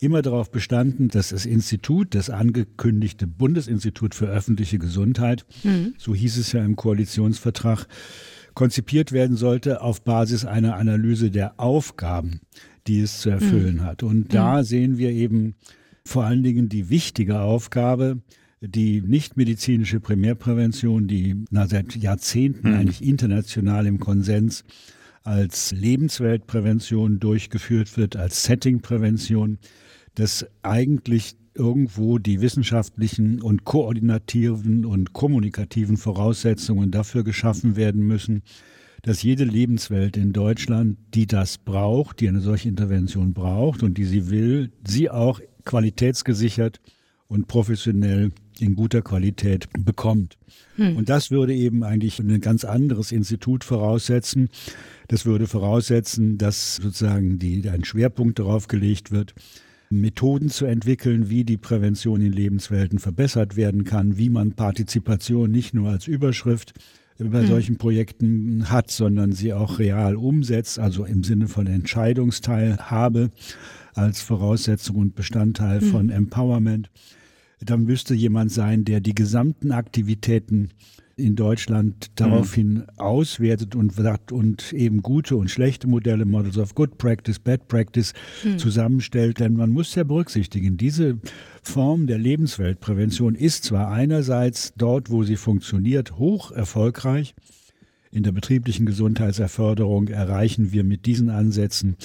immer darauf bestanden, dass das Institut, das angekündigte Bundesinstitut für öffentliche Gesundheit, mhm. so hieß es ja im Koalitionsvertrag, konzipiert werden sollte auf Basis einer Analyse der Aufgaben, die es zu erfüllen mhm. hat. Und da sehen wir eben vor allen Dingen die wichtige Aufgabe, die nichtmedizinische Primärprävention, die na, seit Jahrzehnten mhm. eigentlich international im Konsens als Lebensweltprävention durchgeführt wird, als Settingprävention, dass eigentlich irgendwo die wissenschaftlichen und koordinativen und kommunikativen Voraussetzungen dafür geschaffen werden müssen, dass jede Lebenswelt in Deutschland, die das braucht, die eine solche Intervention braucht und die sie will, sie auch qualitätsgesichert und professionell in guter Qualität bekommt. Hm. Und das würde eben eigentlich ein ganz anderes Institut voraussetzen. Das würde voraussetzen, dass sozusagen die, ein Schwerpunkt darauf gelegt wird, Methoden zu entwickeln, wie die Prävention in Lebenswelten verbessert werden kann, wie man Partizipation nicht nur als Überschrift bei hm. solchen Projekten hat, sondern sie auch real umsetzt, also im Sinne von Entscheidungsteilhabe als Voraussetzung und Bestandteil hm. von Empowerment. Dann müsste jemand sein, der die gesamten Aktivitäten in Deutschland daraufhin mhm. auswertet und sagt und eben gute und schlechte Modelle, Models of Good Practice, Bad Practice mhm. zusammenstellt. Denn man muss ja berücksichtigen, diese Form der Lebensweltprävention ist zwar einerseits dort, wo sie funktioniert, hoch erfolgreich. In der betrieblichen Gesundheitserförderung erreichen wir mit diesen Ansätzen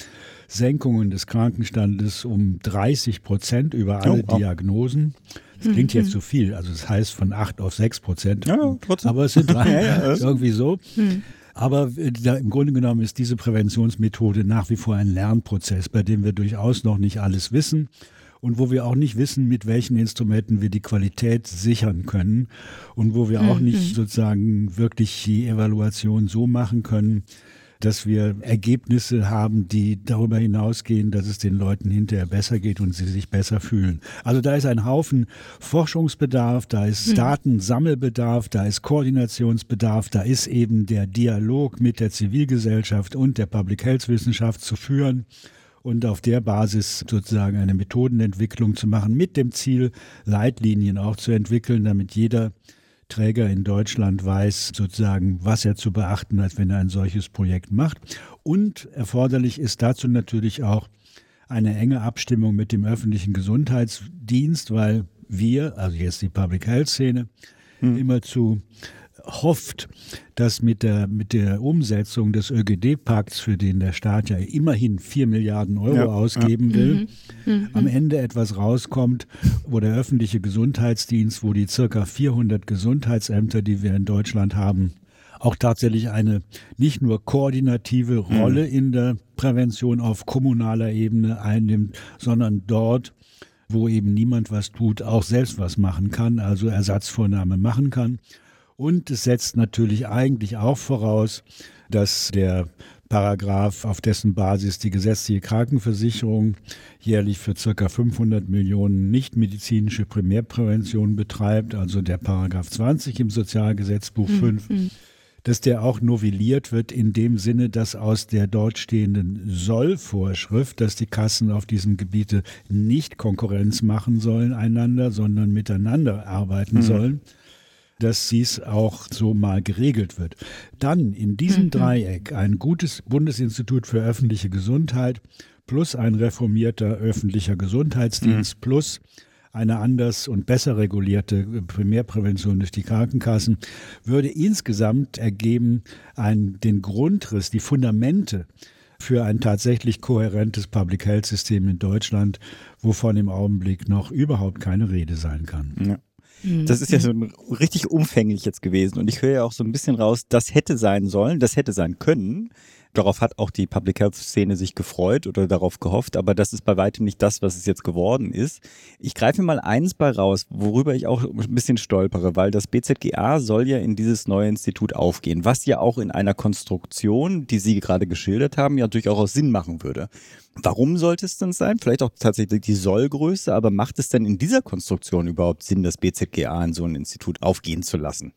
Senkungen des Krankenstandes um 30 Prozent über alle oh, oh. Diagnosen. Das klingt jetzt zu viel. Also das heißt von 8 auf 6 Prozent. Ja, trotzdem. Aber es sind [LAUGHS] drei, ja, ja, irgendwie so. Hm. Aber äh, da, im Grunde genommen ist diese Präventionsmethode nach wie vor ein Lernprozess, bei dem wir durchaus noch nicht alles wissen und wo wir auch nicht wissen, mit welchen Instrumenten wir die Qualität sichern können und wo wir auch nicht mhm. sozusagen wirklich die Evaluation so machen können, dass wir Ergebnisse haben, die darüber hinausgehen, dass es den Leuten hinterher besser geht und sie sich besser fühlen. Also da ist ein Haufen Forschungsbedarf, da ist hm. Datensammelbedarf, da ist Koordinationsbedarf, da ist eben der Dialog mit der Zivilgesellschaft und der Public Health Wissenschaft zu führen und auf der Basis sozusagen eine Methodenentwicklung zu machen, mit dem Ziel, Leitlinien auch zu entwickeln, damit jeder Träger in Deutschland weiß sozusagen, was er zu beachten hat, wenn er ein solches Projekt macht. Und erforderlich ist dazu natürlich auch eine enge Abstimmung mit dem öffentlichen Gesundheitsdienst, weil wir, also jetzt die Public Health Szene, hm. immer zu hofft, dass mit der, mit der Umsetzung des ÖGD-Pakts, für den der Staat ja immerhin 4 Milliarden Euro ja, ausgeben ja. will, mhm, mhm, am Ende etwas rauskommt, wo der öffentliche Gesundheitsdienst, wo die circa 400 Gesundheitsämter, die wir in Deutschland haben, auch tatsächlich eine nicht nur koordinative Rolle mhm. in der Prävention auf kommunaler Ebene einnimmt, sondern dort, wo eben niemand was tut, auch selbst was machen kann, also Ersatzvornahme machen kann. Und es setzt natürlich eigentlich auch voraus, dass der Paragraph, auf dessen Basis die gesetzliche Krankenversicherung jährlich für circa 500 Millionen nichtmedizinische Primärprävention betreibt, also der Paragraph 20 im Sozialgesetzbuch mhm. 5, dass der auch novelliert wird in dem Sinne, dass aus der dort stehenden Sollvorschrift, dass die Kassen auf diesem Gebiete nicht Konkurrenz machen sollen einander, sondern miteinander arbeiten mhm. sollen, dass dies auch so mal geregelt wird. Dann in diesem mhm. Dreieck ein gutes Bundesinstitut für öffentliche Gesundheit plus ein reformierter öffentlicher Gesundheitsdienst mhm. plus eine anders und besser regulierte Primärprävention durch die Krankenkassen würde insgesamt ergeben ein, den Grundriss, die Fundamente für ein tatsächlich kohärentes Public Health System in Deutschland, wovon im Augenblick noch überhaupt keine Rede sein kann. Ja. Das ist ja so richtig umfänglich jetzt gewesen. Und ich höre ja auch so ein bisschen raus, das hätte sein sollen, das hätte sein können. Darauf hat auch die Public Health Szene sich gefreut oder darauf gehofft, aber das ist bei weitem nicht das, was es jetzt geworden ist. Ich greife mal eins bei raus, worüber ich auch ein bisschen stolpere, weil das BZGA soll ja in dieses neue Institut aufgehen, was ja auch in einer Konstruktion, die Sie gerade geschildert haben, ja durchaus Sinn machen würde. Warum sollte es denn sein? Vielleicht auch tatsächlich die Sollgröße, aber macht es denn in dieser Konstruktion überhaupt Sinn, das BZGA in so ein Institut aufgehen zu lassen?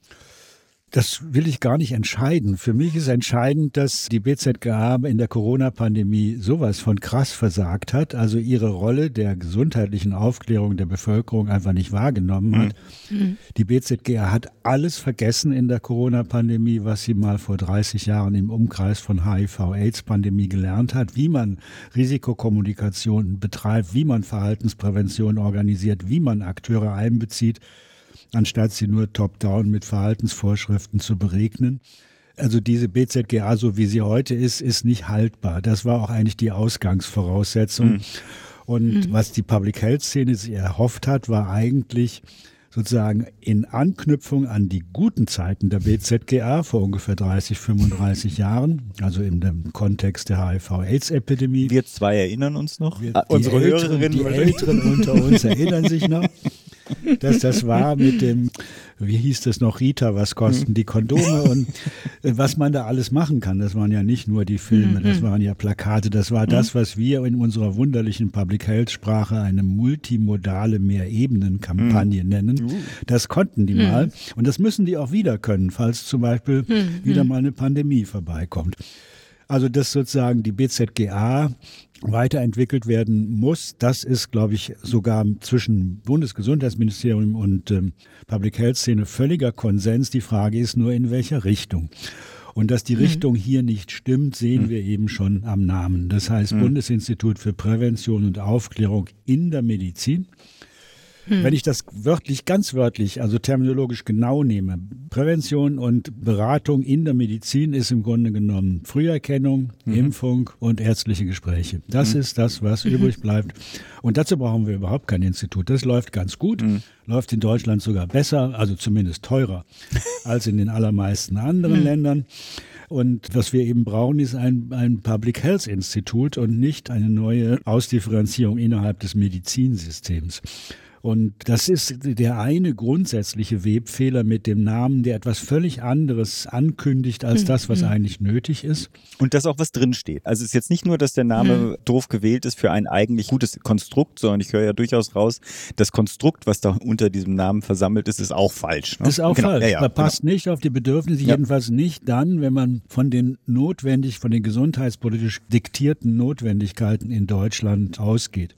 Das will ich gar nicht entscheiden. Für mich ist entscheidend, dass die BZGA in der Corona-Pandemie sowas von krass versagt hat, also ihre Rolle der gesundheitlichen Aufklärung der Bevölkerung einfach nicht wahrgenommen hat. Mhm. Die BZGA hat alles vergessen in der Corona-Pandemie, was sie mal vor 30 Jahren im Umkreis von HIV-Aids-Pandemie gelernt hat, wie man Risikokommunikation betreibt, wie man Verhaltensprävention organisiert, wie man Akteure einbezieht anstatt sie nur top-down mit Verhaltensvorschriften zu beregnen. Also diese BZGA, so wie sie heute ist, ist nicht haltbar. Das war auch eigentlich die Ausgangsvoraussetzung. Mhm. Und mhm. was die Public Health Szene sich erhofft hat, war eigentlich sozusagen in Anknüpfung an die guten Zeiten der BZGA vor ungefähr 30, 35 Jahren, also in dem Kontext der HIV-Aids-Epidemie. Wir zwei erinnern uns noch. Wir, Unsere Hörerinnen, die Älteren unter uns erinnern sich noch. [LAUGHS] dass das war mit dem, wie hieß das noch, Rita, was kosten die Kondome und äh, was man da alles machen kann. Das waren ja nicht nur die Filme, das mhm. waren ja Plakate, das war das, was wir in unserer wunderlichen Public Health Sprache eine multimodale Mehrebenen-Kampagne mhm. nennen. Uh. Das konnten die mal mhm. und das müssen die auch wieder können, falls zum Beispiel wieder mal eine Pandemie vorbeikommt. Also dass sozusagen die BZGA weiterentwickelt werden muss. Das ist, glaube ich, sogar zwischen Bundesgesundheitsministerium und ähm, Public Health Szene völliger Konsens. Die Frage ist nur, in welcher Richtung. Und dass die mhm. Richtung hier nicht stimmt, sehen mhm. wir eben schon am Namen. Das heißt mhm. Bundesinstitut für Prävention und Aufklärung in der Medizin. Hm. Wenn ich das wörtlich, ganz wörtlich, also terminologisch genau nehme, Prävention und Beratung in der Medizin ist im Grunde genommen Früherkennung, mhm. Impfung und ärztliche Gespräche. Das mhm. ist das, was mhm. [LAUGHS] übrig bleibt. Und dazu brauchen wir überhaupt kein Institut. Das läuft ganz gut, mhm. läuft in Deutschland sogar besser, also zumindest teurer [LAUGHS] als in den allermeisten anderen mhm. Ländern. Und was wir eben brauchen, ist ein, ein Public Health Institut und nicht eine neue Ausdifferenzierung innerhalb des Medizinsystems. Und das ist der eine grundsätzliche Webfehler mit dem Namen, der etwas völlig anderes ankündigt als das, was mhm. eigentlich nötig ist. Und dass auch was drinsteht. Also es ist jetzt nicht nur, dass der Name mhm. doof gewählt ist für ein eigentlich gutes Konstrukt, sondern ich höre ja durchaus raus, das Konstrukt, was da unter diesem Namen versammelt ist, ist auch falsch. Ne? Ist auch genau. falsch. Ja, ja, da passt genau. nicht auf die Bedürfnisse, ja. jedenfalls nicht dann, wenn man von den notwendig, von den gesundheitspolitisch diktierten Notwendigkeiten in Deutschland ausgeht.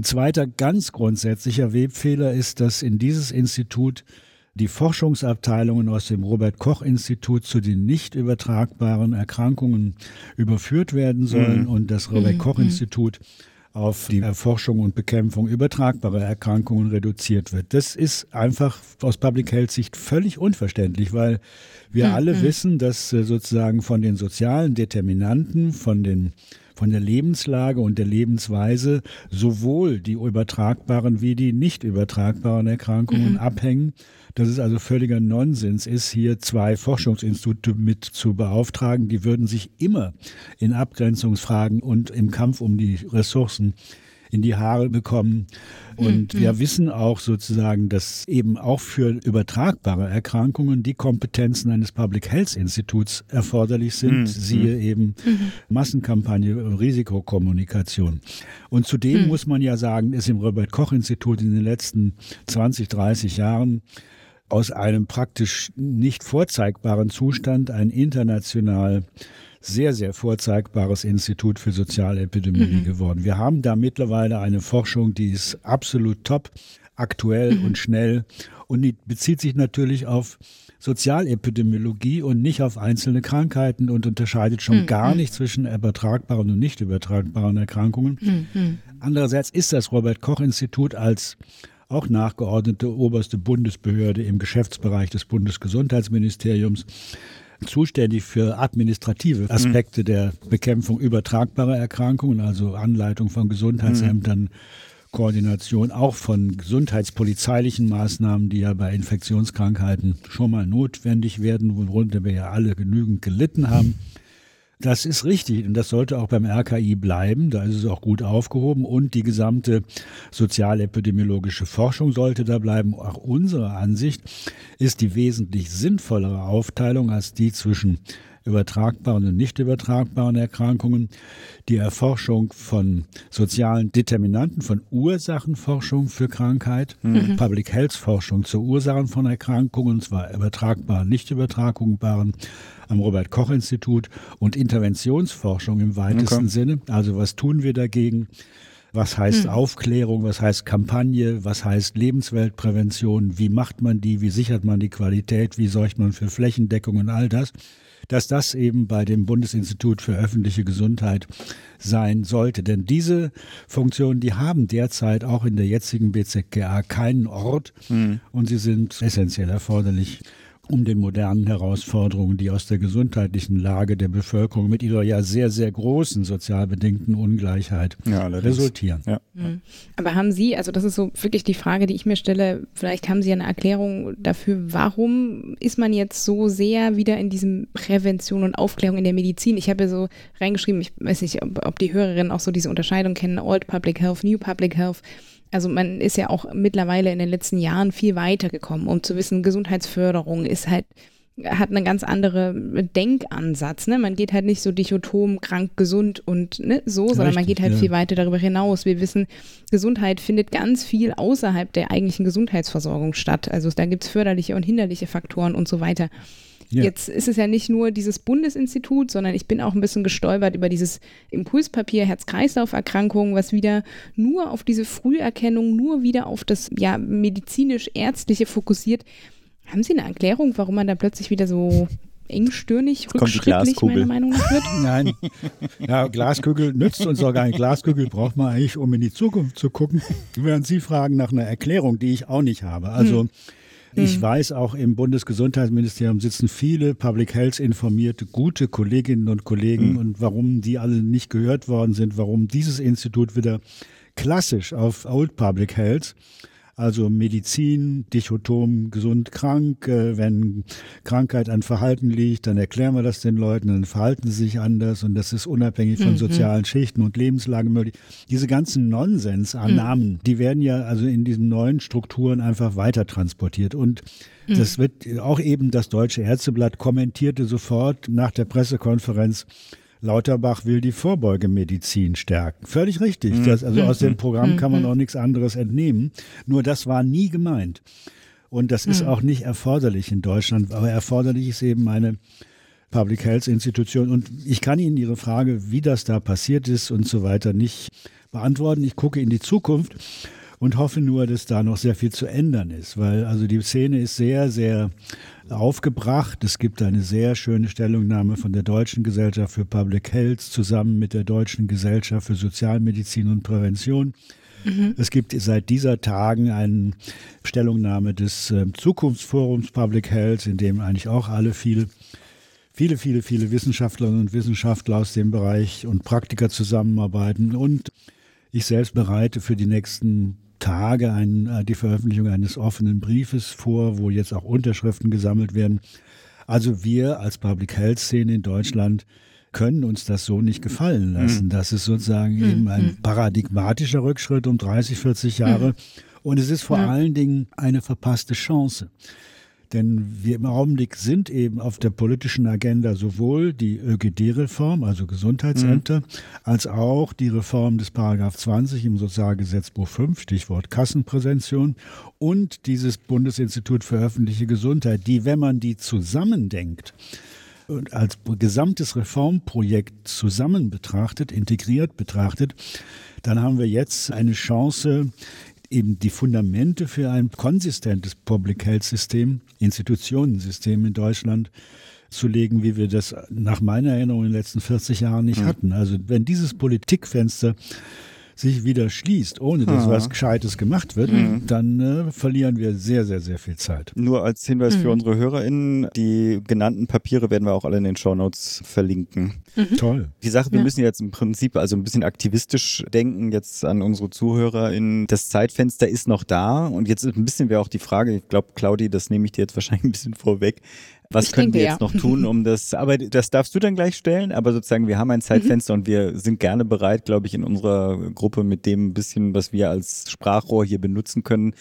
Ein zweiter ganz grundsätzlicher Webfehler ist, dass in dieses Institut die Forschungsabteilungen aus dem Robert Koch Institut zu den nicht übertragbaren Erkrankungen überführt werden sollen mhm. und das Robert mhm. Koch mhm. Institut auf die Erforschung und Bekämpfung übertragbarer Erkrankungen reduziert wird. Das ist einfach aus Public Health Sicht völlig unverständlich, weil wir mhm. alle wissen, dass äh, sozusagen von den sozialen Determinanten, von den von der Lebenslage und der Lebensweise sowohl die übertragbaren wie die nicht übertragbaren Erkrankungen mhm. abhängen. Dass es also völliger Nonsens ist, hier zwei Forschungsinstitute mit zu beauftragen. Die würden sich immer in Abgrenzungsfragen und im Kampf um die Ressourcen in die Haare bekommen. Und mhm. wir wissen auch sozusagen, dass eben auch für übertragbare Erkrankungen die Kompetenzen eines Public Health Instituts erforderlich sind. Mhm. Siehe mhm. eben mhm. Massenkampagne, Risikokommunikation. Und zudem mhm. muss man ja sagen, ist im Robert Koch Institut in den letzten 20, 30 Jahren aus einem praktisch nicht vorzeigbaren Zustand ein international sehr, sehr vorzeigbares Institut für Sozialepidemiologie mhm. geworden. Wir haben da mittlerweile eine Forschung, die ist absolut top, aktuell mhm. und schnell und die bezieht sich natürlich auf Sozialepidemiologie und nicht auf einzelne Krankheiten und unterscheidet schon mhm. gar nicht zwischen übertragbaren und nicht übertragbaren Erkrankungen. Mhm. Andererseits ist das Robert Koch Institut als auch nachgeordnete oberste Bundesbehörde im Geschäftsbereich des Bundesgesundheitsministeriums zuständig für administrative mhm. Aspekte mhm. der Bekämpfung übertragbarer Erkrankungen, also Anleitung von Gesundheitsämtern, mhm. Koordination auch von gesundheitspolizeilichen Maßnahmen, die ja bei Infektionskrankheiten schon mal notwendig werden, worunter wir ja alle genügend gelitten haben. Das ist richtig und das sollte auch beim RKI bleiben. Da ist es auch gut aufgehoben und die gesamte sozialepidemiologische Forschung sollte da bleiben. Auch unsere Ansicht ist die wesentlich sinnvollere Aufteilung als die zwischen übertragbaren und nicht übertragbaren Erkrankungen, die Erforschung von sozialen Determinanten, von Ursachenforschung für Krankheit, mhm. Public Health Forschung zu Ursachen von Erkrankungen, und zwar übertragbaren, nicht übertragbaren, am Robert Koch Institut und Interventionsforschung im weitesten okay. Sinne. Also was tun wir dagegen? Was heißt mhm. Aufklärung? Was heißt Kampagne? Was heißt Lebensweltprävention? Wie macht man die? Wie sichert man die Qualität? Wie sorgt man für Flächendeckung und all das? Dass das eben bei dem Bundesinstitut für öffentliche Gesundheit sein sollte. Denn diese Funktionen, die haben derzeit auch in der jetzigen BZGA keinen Ort mhm. und sie sind essentiell erforderlich um den modernen Herausforderungen, die aus der gesundheitlichen Lage der Bevölkerung mit ihrer ja sehr, sehr großen sozial bedingten Ungleichheit ja, resultieren. Ja. Mhm. Aber haben Sie, also das ist so wirklich die Frage, die ich mir stelle, vielleicht haben Sie eine Erklärung dafür, warum ist man jetzt so sehr wieder in diesem Prävention und Aufklärung in der Medizin? Ich habe ja so reingeschrieben, ich weiß nicht, ob, ob die Hörerinnen auch so diese Unterscheidung kennen, Old Public Health, New Public Health. Also man ist ja auch mittlerweile in den letzten Jahren viel weiter gekommen, um zu wissen, Gesundheitsförderung ist halt hat einen ganz anderen Denkansatz. Ne? Man geht halt nicht so dichotom krank, gesund und ne, so, sondern Richtig, man geht halt ja. viel weiter darüber hinaus. Wir wissen, Gesundheit findet ganz viel außerhalb der eigentlichen Gesundheitsversorgung statt. Also da gibt es förderliche und hinderliche Faktoren und so weiter. Ja. Jetzt ist es ja nicht nur dieses Bundesinstitut, sondern ich bin auch ein bisschen gestolpert über dieses Impulspapier Herz-Kreislauf-Erkrankungen, was wieder nur auf diese Früherkennung, nur wieder auf das ja medizinisch-ärztliche fokussiert. Haben Sie eine Erklärung, warum man da plötzlich wieder so engstirnig, rückschrittlich meiner Meinung nach wird? [LAUGHS] Nein, ja, Glaskugel nützt uns auch gar nicht. Glaskugel braucht man eigentlich, um in die Zukunft zu gucken. Während Sie fragen nach einer Erklärung, die ich auch nicht habe. Also hm. Ich mhm. weiß, auch im Bundesgesundheitsministerium sitzen viele Public Health informierte, gute Kolleginnen und Kollegen mhm. und warum die alle nicht gehört worden sind, warum dieses Institut wieder klassisch auf Old Public Health also Medizin, Dichotom, gesund, krank. Äh, wenn Krankheit an Verhalten liegt, dann erklären wir das den Leuten, dann verhalten sie sich anders und das ist unabhängig von mhm. sozialen Schichten und Lebenslagen möglich. Diese ganzen Nonsensannahmen, mhm. die werden ja also in diesen neuen Strukturen einfach weiter transportiert und mhm. das wird auch eben das Deutsche Ärzteblatt kommentierte sofort nach der Pressekonferenz, Lauterbach will die Vorbeugemedizin stärken. Völlig richtig. Mhm. Das, also aus dem mhm. Programm kann man mhm. auch nichts anderes entnehmen. Nur das war nie gemeint. Und das ist auch nicht erforderlich in Deutschland. Aber erforderlich ist eben eine Public Health Institution. Und ich kann Ihnen Ihre Frage, wie das da passiert ist und so weiter, nicht beantworten. Ich gucke in die Zukunft und hoffe nur, dass da noch sehr viel zu ändern ist, weil also die Szene ist sehr, sehr aufgebracht. Es gibt eine sehr schöne Stellungnahme von der Deutschen Gesellschaft für Public Health zusammen mit der Deutschen Gesellschaft für Sozialmedizin und Prävention. Mhm. Es gibt seit dieser Tagen eine Stellungnahme des äh, Zukunftsforums Public Health, in dem eigentlich auch alle viele viele, viele, viele Wissenschaftlerinnen und Wissenschaftler aus dem Bereich und Praktiker zusammenarbeiten. Und ich selbst bereite für die nächsten Tage ein, äh, die Veröffentlichung eines offenen Briefes vor, wo jetzt auch Unterschriften gesammelt werden. Also wir als Public Health Szene in Deutschland können uns das so nicht gefallen lassen. Mhm. Das ist sozusagen mhm. eben ein mhm. paradigmatischer Rückschritt um 30, 40 Jahre. Mhm. Und es ist vor allen Dingen eine verpasste Chance. Denn wir im Augenblick sind eben auf der politischen Agenda sowohl die ÖGD-Reform, also Gesundheitsämter, mhm. als auch die Reform des Paragraph 20 im Sozialgesetzbuch 5, Stichwort Kassenprävention, und dieses Bundesinstitut für öffentliche Gesundheit, die, wenn man die zusammendenkt, als gesamtes Reformprojekt zusammen betrachtet, integriert betrachtet, dann haben wir jetzt eine Chance, eben die Fundamente für ein konsistentes Public Health System, Institutionensystem in Deutschland zu legen, wie wir das nach meiner Erinnerung in den letzten 40 Jahren nicht mhm. hatten. Also wenn dieses Politikfenster sich wieder schließt, ohne dass Aha. was Gescheites gemacht wird, mhm. dann äh, verlieren wir sehr, sehr, sehr viel Zeit. Nur als Hinweis mhm. für unsere HörerInnen, die genannten Papiere werden wir auch alle in den Shownotes verlinken. Mhm. Toll. Die Sache, wir ja. müssen jetzt im Prinzip also ein bisschen aktivistisch denken, jetzt an unsere ZuhörerInnen. Das Zeitfenster ist noch da und jetzt ein bisschen wäre auch die Frage, ich glaube, Claudi, das nehme ich dir jetzt wahrscheinlich ein bisschen vorweg, Was Ich können wir jetzt ja. noch tun, um das, aber das darfst du dann gleich stellen, aber sozusagen, wir haben ein Zeitfenster und wir sind gerne bereit, glaube ich, in unserer Gruppe mit dem bisschen, was wir als Sprachrohr hier benutzen können,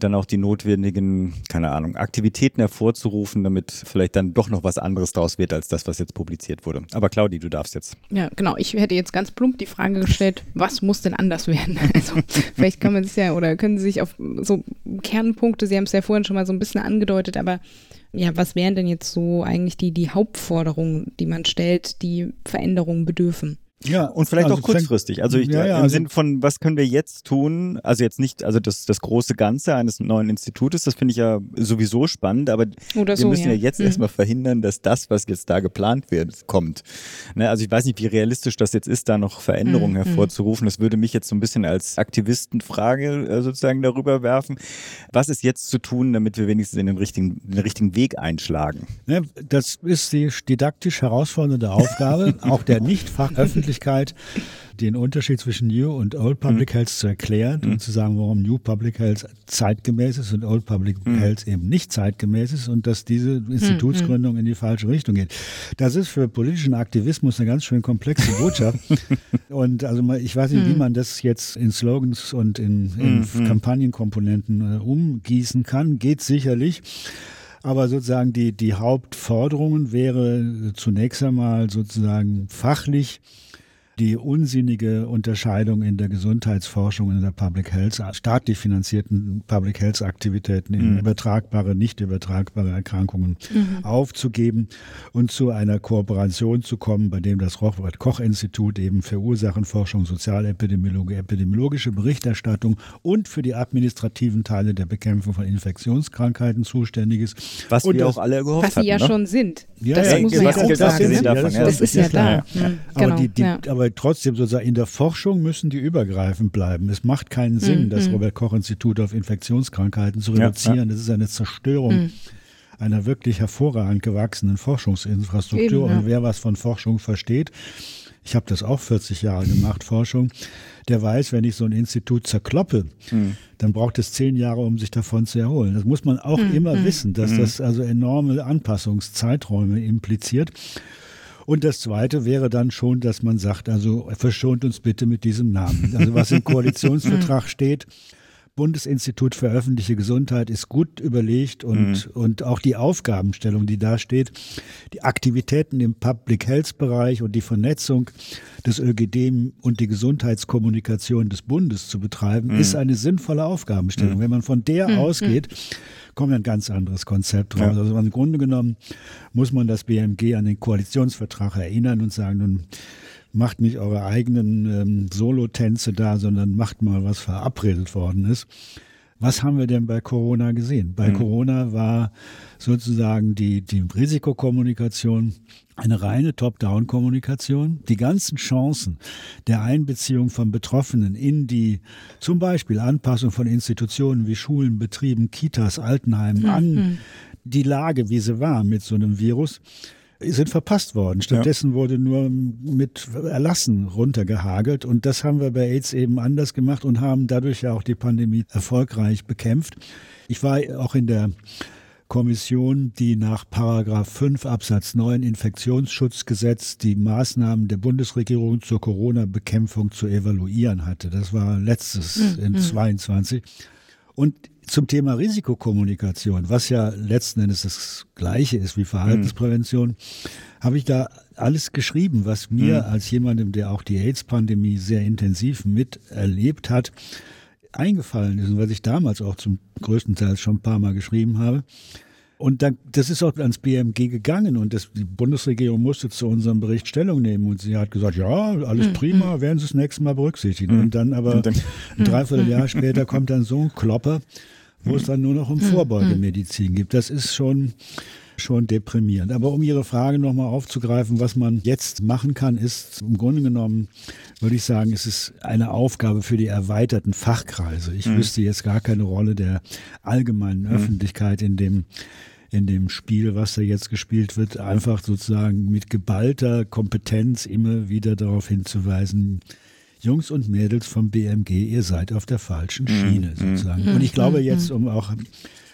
dann auch die notwendigen, keine Ahnung, Aktivitäten hervorzurufen, damit vielleicht dann doch noch was anderes draus wird, als das, was jetzt publiziert wurde. Aber Claudi, du darfst jetzt. Ja, genau. Ich hätte jetzt ganz plump die Frage gestellt, was muss denn anders werden? [LAUGHS] Also vielleicht kann man sich ja oder können Sie sich auf so Kernpunkte, Sie haben es ja vorhin schon mal so ein bisschen angedeutet, aber ja, was wären denn jetzt so eigentlich die, die Hauptforderungen, die man stellt, die Veränderungen bedürfen? Ja, Und vielleicht also auch kurzfristig. Also ich, Ja, ja, im also- Sinn von, was können wir jetzt tun? Also jetzt nicht, also das, das große Ganze eines neuen Institutes, das finde ich ja sowieso spannend, aber Oder wir so, müssen ja, ja. jetzt Mhm. erstmal verhindern, dass das, was jetzt da geplant wird, kommt. Ne, also ich weiß nicht, wie realistisch das jetzt ist, da noch Veränderungen Mhm. hervorzurufen. Das würde mich jetzt so ein bisschen als Aktivistenfrage äh, sozusagen darüber werfen. Was ist jetzt zu tun, damit wir wenigstens in den richtigen, den richtigen Weg einschlagen? Ne, das ist die didaktisch herausfordernde Aufgabe, auch der [LAUGHS] Nicht-Fachöffentlichkeit, den Unterschied zwischen New und Old Public Health zu erklären und zu sagen, warum New Public Health zeitgemäß ist und Old Public Health eben nicht zeitgemäß ist und dass diese Institutsgründung in die falsche Richtung geht. Das ist für politischen Aktivismus eine ganz schön komplexe Botschaft. [LAUGHS] und also ich weiß nicht, wie man das jetzt in Slogans und in, in Kampagnenkomponenten äh, umgießen kann. Geht sicherlich. Aber sozusagen die, die Hauptforderungen wäre zunächst einmal sozusagen fachlich die unsinnige Unterscheidung in der Gesundheitsforschung und in der Public Health, staatlich finanzierten Public Health Aktivitäten in übertragbare, nicht übertragbare Erkrankungen aufzugeben und zu einer Kooperation zu kommen, bei dem das Robert Koch Institut eben für Ursachenforschung, Sozialepidemiologie, epidemiologische Berichterstattung und für die administrativen Teile der Bekämpfung von Infektionskrankheiten zuständig ist. Was Und wir das- auch alle gehofft Was sie hatten, ja ne? schon sind. Ja, das ja, muss was man ja auch sagen. haben, ne? ja, das ist ja da. Mhm, Aber, Genau. die, die, ja. Aber trotzdem sozusagen in der Forschung müssen die übergreifend bleiben. Es macht keinen Sinn, Mhm, das Robert-Koch-Institut auf Infektionskrankheiten zu Ja, reduzieren. Das ist eine Zerstörung Mhm. einer wirklich hervorragend gewachsenen Forschungsinfrastruktur. Eben, ja. Und wer was von Forschung versteht, ich habe das auch 40 Jahre gemacht, Forschung, der weiß, wenn ich so ein Institut zerkloppe, dann braucht es zehn Jahre, um sich davon zu erholen. Das muss man auch immer wissen, dass das also enorme Anpassungszeiträume impliziert. Und das Zweite wäre dann schon, dass man sagt, also verschont uns bitte mit diesem Namen. Also was im [LAUGHS] Koalitionsvertrag steht, Bundesinstitut für öffentliche Gesundheit ist gut überlegt und, und auch die Aufgabenstellung, die da steht, die Aktivitäten im Public Health Bereich und die Vernetzung des ÖGD und die Gesundheitskommunikation des Bundes zu betreiben, ist eine sinnvolle Aufgabenstellung. Wenn man von der ausgeht, kommt ein ganz anderes Konzept raus. Ja. Also im Grunde genommen muss man das BMG an den Koalitionsvertrag erinnern und sagen, nun macht nicht eure eigenen ähm, Solotänze da, sondern macht mal, was verabredet worden ist. Was haben wir denn bei Corona gesehen? Bei Corona war sozusagen die, die Risikokommunikation eine reine Top-Down-Kommunikation. Die ganzen Chancen der Einbeziehung von Betroffenen in die zum Beispiel Anpassung von Institutionen wie Schulen, Betrieben, Kitas, Altenheimen an die Lage, wie sie war mit so einem Virus, sind verpasst worden. Stattdessen wurde nur mit Erlassen runtergehagelt und das haben wir bei AIDS eben anders gemacht und haben dadurch ja auch die Pandemie erfolgreich bekämpft. Ich war auch in der Kommission, die nach Paragraph 5 Absatz 9 Infektionsschutzgesetz die Maßnahmen der Bundesregierung zur Corona-Bekämpfung zu evaluieren hatte. Das war letztes in 22. Und zum Thema Risikokommunikation, was ja letzten Endes das Gleiche ist wie Verhaltensprävention, habe ich da alles geschrieben, was mir als jemandem, der auch die AIDS-Pandemie sehr intensiv miterlebt hat, eingefallen ist und was ich damals auch zum größten Teil schon ein paar Mal geschrieben habe. Und dann, das ist auch ans BMG gegangen und das, die Bundesregierung musste zu unserem Bericht Stellung nehmen und sie hat gesagt, ja, alles prima, werden Sie das nächste Mal berücksichtigen. Und dann aber Und dann- ein Dreivierteljahr [LAUGHS] später kommt dann so ein Klopper, wo es dann nur noch um Vorbeugemedizin geht. Das ist schon, schon deprimierend. Aber um Ihre Frage nochmal aufzugreifen, was man jetzt machen kann, ist im Grunde genommen, würde ich sagen, es ist eine Aufgabe für die erweiterten Fachkreise. Ich wüsste jetzt gar keine Rolle der allgemeinen Öffentlichkeit in dem in dem Spiel, was da jetzt gespielt wird, einfach sozusagen mit geballter Kompetenz immer wieder darauf hinzuweisen, Jungs und Mädels vom BMG, ihr seid auf der falschen Schiene sozusagen. Und ich glaube jetzt, um auch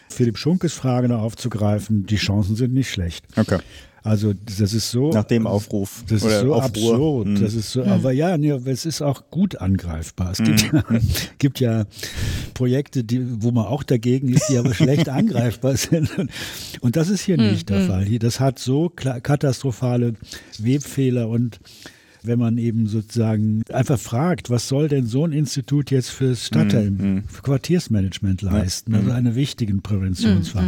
Philipp Schunkes Frage noch aufzugreifen, die Chancen sind nicht schlecht. Okay. Also das ist so. Nach dem Aufruf. Das oder ist so Aufruhr. absurd. Mhm. Das ist so, aber ja, nee, es ist auch gut angreifbar. Es gibt, ja, [LAUGHS] gibt ja Projekte, die, wo man auch dagegen ist, die aber schlecht [LAUGHS] angreifbar sind. Und das ist hier nicht der Fall. Hier, das hat so katastrophale Webfehler und wenn man eben sozusagen einfach fragt, was soll denn so ein Institut jetzt fürs Stadtteil, für Quartiersmanagement leisten, also eine wichtigen Präventionsfach.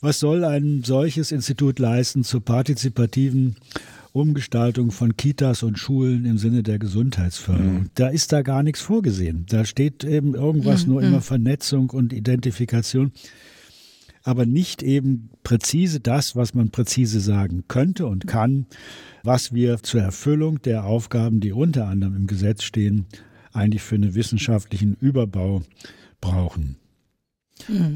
Was soll ein solches Institut leisten zur partizipativen Umgestaltung von Kitas und Schulen im Sinne der Gesundheitsförderung? Da ist da gar nichts vorgesehen. Da steht eben irgendwas nur immer Vernetzung und Identifikation, aber nicht eben präzise das, was man präzise sagen könnte und kann, was wir zur Erfüllung der Aufgaben, die unter anderem im Gesetz stehen, eigentlich für einen wissenschaftlichen Überbau brauchen.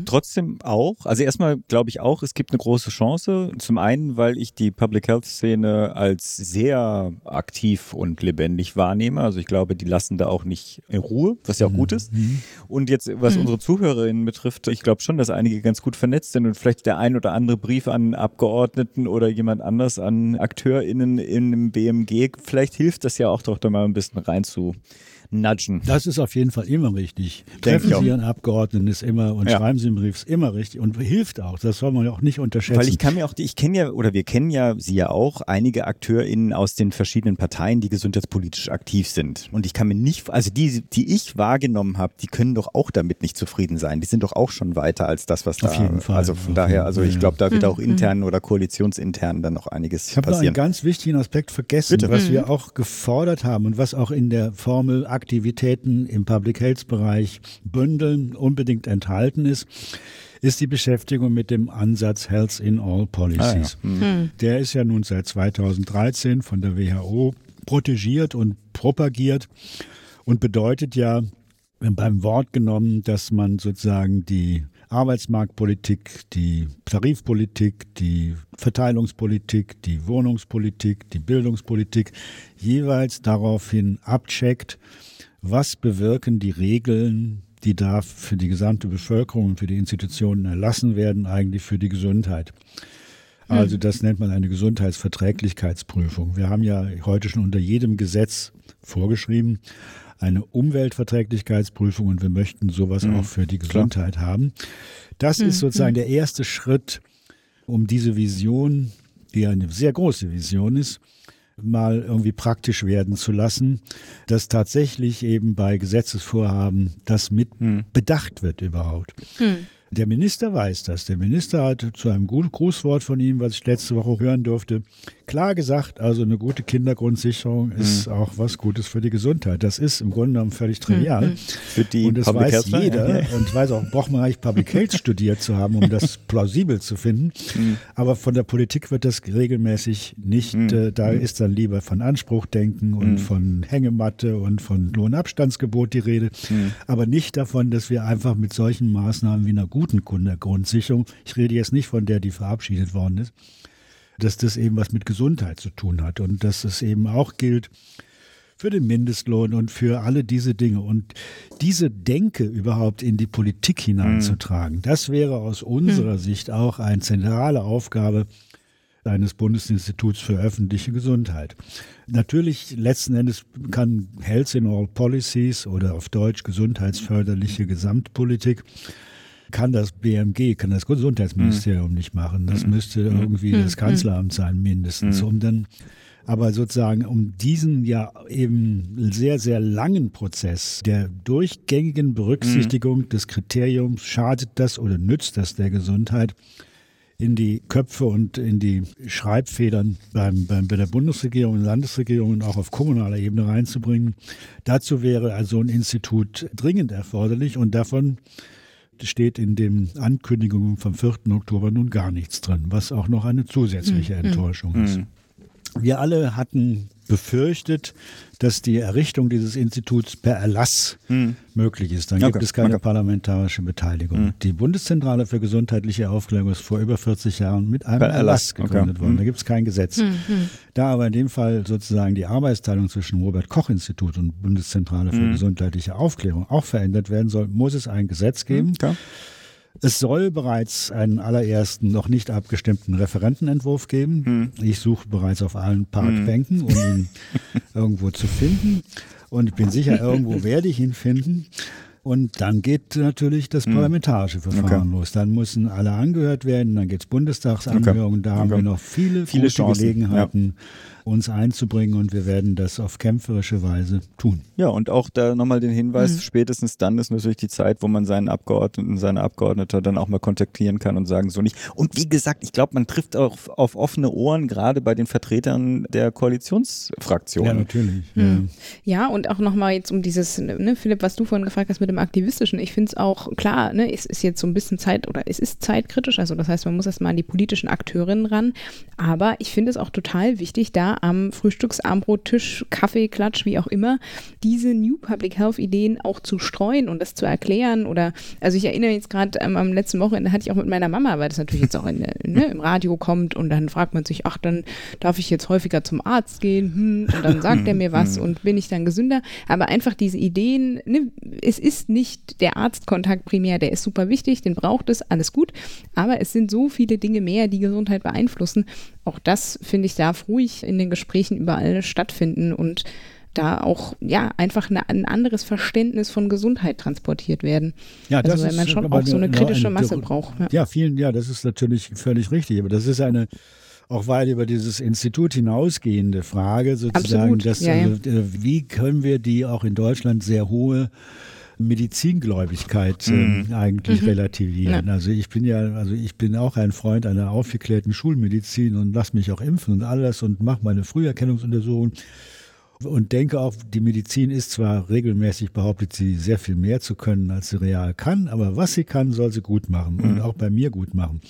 Trotzdem auch, also erstmal glaube ich auch, es gibt eine große Chance. Zum einen, weil ich die Public Health Szene als sehr aktiv und lebendig wahrnehme. Also ich glaube, die lassen da auch nicht in Ruhe, was ja auch gut ist. Und jetzt, was unsere Zuhörerinnen betrifft, ich glaube schon, dass einige ganz gut vernetzt sind und vielleicht der ein oder andere Brief an Abgeordneten oder jemand anders an AkteurInnen in einem BMG, vielleicht hilft das ja auch doch da mal ein bisschen rein zu nudgen. Das ist auf jeden Fall immer richtig. Treffen ich. Sie Ihren Abgeordneten ist immer und Ja. schreiben Sie einen Brief ist immer richtig und hilft auch. Das soll man ja auch nicht unterschätzen. Weil ich kann mir auch, ich kenne ja, oder wir kennen ja sie ja auch, einige AkteurInnen aus den verschiedenen Parteien, die gesundheitspolitisch aktiv sind. Und ich kann mir nicht, also die, die ich wahrgenommen habe, die können doch auch damit nicht zufrieden sein. Die sind doch auch schon weiter als das, was Auf da. jeden Fall. Also von Auf daher, also ich glaube, da wird auch intern oder koalitionsintern dann noch einiges Ich habe noch einen passieren. ganz wichtigen Aspekt vergessen, Bitte. was wir auch gefordert haben und was auch in der Formel Aktivitäten im Public Health Bereich bündeln unbedingt enthalten ist, ist die Beschäftigung mit dem Ansatz Health in All Policies. Ah, ja. Der ist ja nun seit 2013 von der WHO protegiert und propagiert und bedeutet ja beim Wort genommen, dass man sozusagen die Arbeitsmarktpolitik, die Tarifpolitik, die Verteilungspolitik, die Wohnungspolitik, die Bildungspolitik jeweils daraufhin abcheckt, was bewirken die Regeln, die da für die gesamte Bevölkerung und für die Institutionen erlassen werden, eigentlich für die Gesundheit. Also das nennt man eine Gesundheitsverträglichkeitsprüfung. Wir haben ja heute schon unter jedem Gesetz vorgeschrieben, eine Umweltverträglichkeitsprüfung und wir möchten sowas auch für die Gesundheit haben. Das ist sozusagen der erste Schritt, um diese Vision, die eine sehr große Vision ist, mal irgendwie praktisch werden zu lassen, dass tatsächlich eben bei Gesetzesvorhaben das mit bedacht wird überhaupt. Der Minister weiß das. Der Minister hat zu einem guten Grußwort von ihm, was ich letzte Woche hören durfte, klar gesagt, also eine gute Kindergrundsicherung ist auch was Gutes für die Gesundheit. Das ist im Grunde genommen völlig trivial. Für die und das Public weiß Health- jeder. Ja. [LAUGHS] Und ich weiß auch, braucht man eigentlich Public Health studiert zu haben, um das [LAUGHS] plausibel zu finden. Aber von der Politik wird das regelmäßig nicht. Äh, da ist dann lieber von Anspruchdenken und von Hängematte und von Lohnabstandsgebot die Rede. Aber nicht davon, dass wir einfach mit solchen Maßnahmen wie einer guten Kindergrundsicherung, ich rede jetzt nicht von der, die verabschiedet worden ist, dass das eben was mit Gesundheit zu tun hat und dass es eben auch gilt für den Mindestlohn und für alle diese Dinge. Und diese Denke überhaupt in die Politik hineinzutragen, das wäre aus unserer Sicht auch eine zentrale Aufgabe eines Bundesinstituts für öffentliche Gesundheit. Natürlich, letzten Endes kann Health in All Policies oder auf Deutsch gesundheitsförderliche Gesamtpolitik kann das BMG, kann das Gesundheitsministerium nicht machen. Das müsste irgendwie das Kanzleramt sein, mindestens, um dann aber sozusagen um diesen ja eben sehr, sehr langen Prozess der durchgängigen Berücksichtigung des Kriteriums, schadet das oder nützt das der Gesundheit, in die Köpfe und in die Schreibfedern beim, beim, bei der Bundesregierung und Landesregierung und auch auf kommunaler Ebene reinzubringen. Dazu wäre also ein Institut dringend erforderlich und davon steht in den Ankündigungen vom 4. Oktober nun gar nichts drin, was auch noch eine zusätzliche Enttäuschung ist. Wir alle hatten befürchtet, dass die Errichtung dieses Instituts per Erlass möglich ist. Dann gibt Okay, es keine okay. parlamentarische Beteiligung. Die Bundeszentrale für gesundheitliche Aufklärung ist vor über 40 Jahren mit einem Per Erlass Erlass, okay. gegründet worden. Da gibt es kein Gesetz. Da aber in dem Fall sozusagen die Arbeitsteilung zwischen Robert Koch Institut und Bundeszentrale für gesundheitliche Aufklärung auch verändert werden soll, muss es ein Gesetz geben. Klar. Es soll bereits einen allerersten, noch nicht abgestimmten Referentenentwurf geben. Hm. Ich suche bereits auf allen Parkbänken, hm. um ihn [LAUGHS] irgendwo zu finden. Und ich bin sicher, irgendwo [LAUGHS] werde ich ihn finden. Und dann geht natürlich das hm. parlamentarische Verfahren okay. los. Dann müssen alle angehört werden, dann geht es Bundestagsanhörungen. Okay. Da haben okay. wir noch viele, viele Gelegenheiten. Ja uns einzubringen und wir werden das auf kämpferische Weise tun. Ja, und auch da nochmal den Hinweis, mhm. spätestens dann ist natürlich die Zeit, wo man seinen Abgeordneten, seine Abgeordnete dann auch mal kontaktieren kann und sagen so nicht. Und wie gesagt, ich glaube, man trifft auch auf offene Ohren, gerade bei den Vertretern der Koalitionsfraktionen. Ja, natürlich. Mhm. Ja. ja, und auch nochmal jetzt um dieses, ne, Philipp, was du vorhin gefragt hast mit dem Aktivistischen, ich finde es auch klar, ne, es ist jetzt so ein bisschen Zeit oder es ist zeitkritisch, also das heißt, man muss erstmal an die politischen Akteurinnen ran, aber ich finde es auch total wichtig, da am Frühstücksarmbrottisch, Kaffee, Klatsch, wie auch immer, diese New Public Health Ideen auch zu streuen und das zu erklären oder, also ich erinnere jetzt gerade ähm, am letzten Wochenende hatte ich auch mit meiner Mama, weil das natürlich jetzt auch in, ne, im Radio kommt und dann fragt man sich, ach, dann darf ich jetzt häufiger zum Arzt gehen hm, und dann sagt er mir [LAUGHS] was und bin ich dann gesünder, aber einfach diese Ideen, ne, es ist nicht der Arztkontakt primär, der ist super wichtig, den braucht es, alles gut, aber es sind so viele Dinge mehr, die Gesundheit beeinflussen. Auch das, finde ich, darf ruhig in den Gesprächen überall stattfinden und da auch ja einfach eine, ein anderes Verständnis von Gesundheit transportiert werden. Ja, das also weil man schon auch so eine kritische eine, Masse braucht. Ja. ja, vielen, ja, das ist natürlich völlig richtig. Aber das ist eine auch weit über dieses Institut hinausgehende Frage sozusagen, dass, ja, ja. Äh, wie können wir die auch in Deutschland sehr hohe Medizingläubigkeit mhm. äh, eigentlich mhm. relativieren. Ja. Also ich bin ja, also ich bin auch ein Freund einer aufgeklärten Schulmedizin und lass mich auch impfen und alles und mache meine Früherkennungsuntersuchungen und denke auch, die Medizin ist zwar regelmäßig behauptet, sie sehr viel mehr zu können, als sie real kann, aber was sie kann, soll sie gut machen mhm. und auch bei mir gut machen.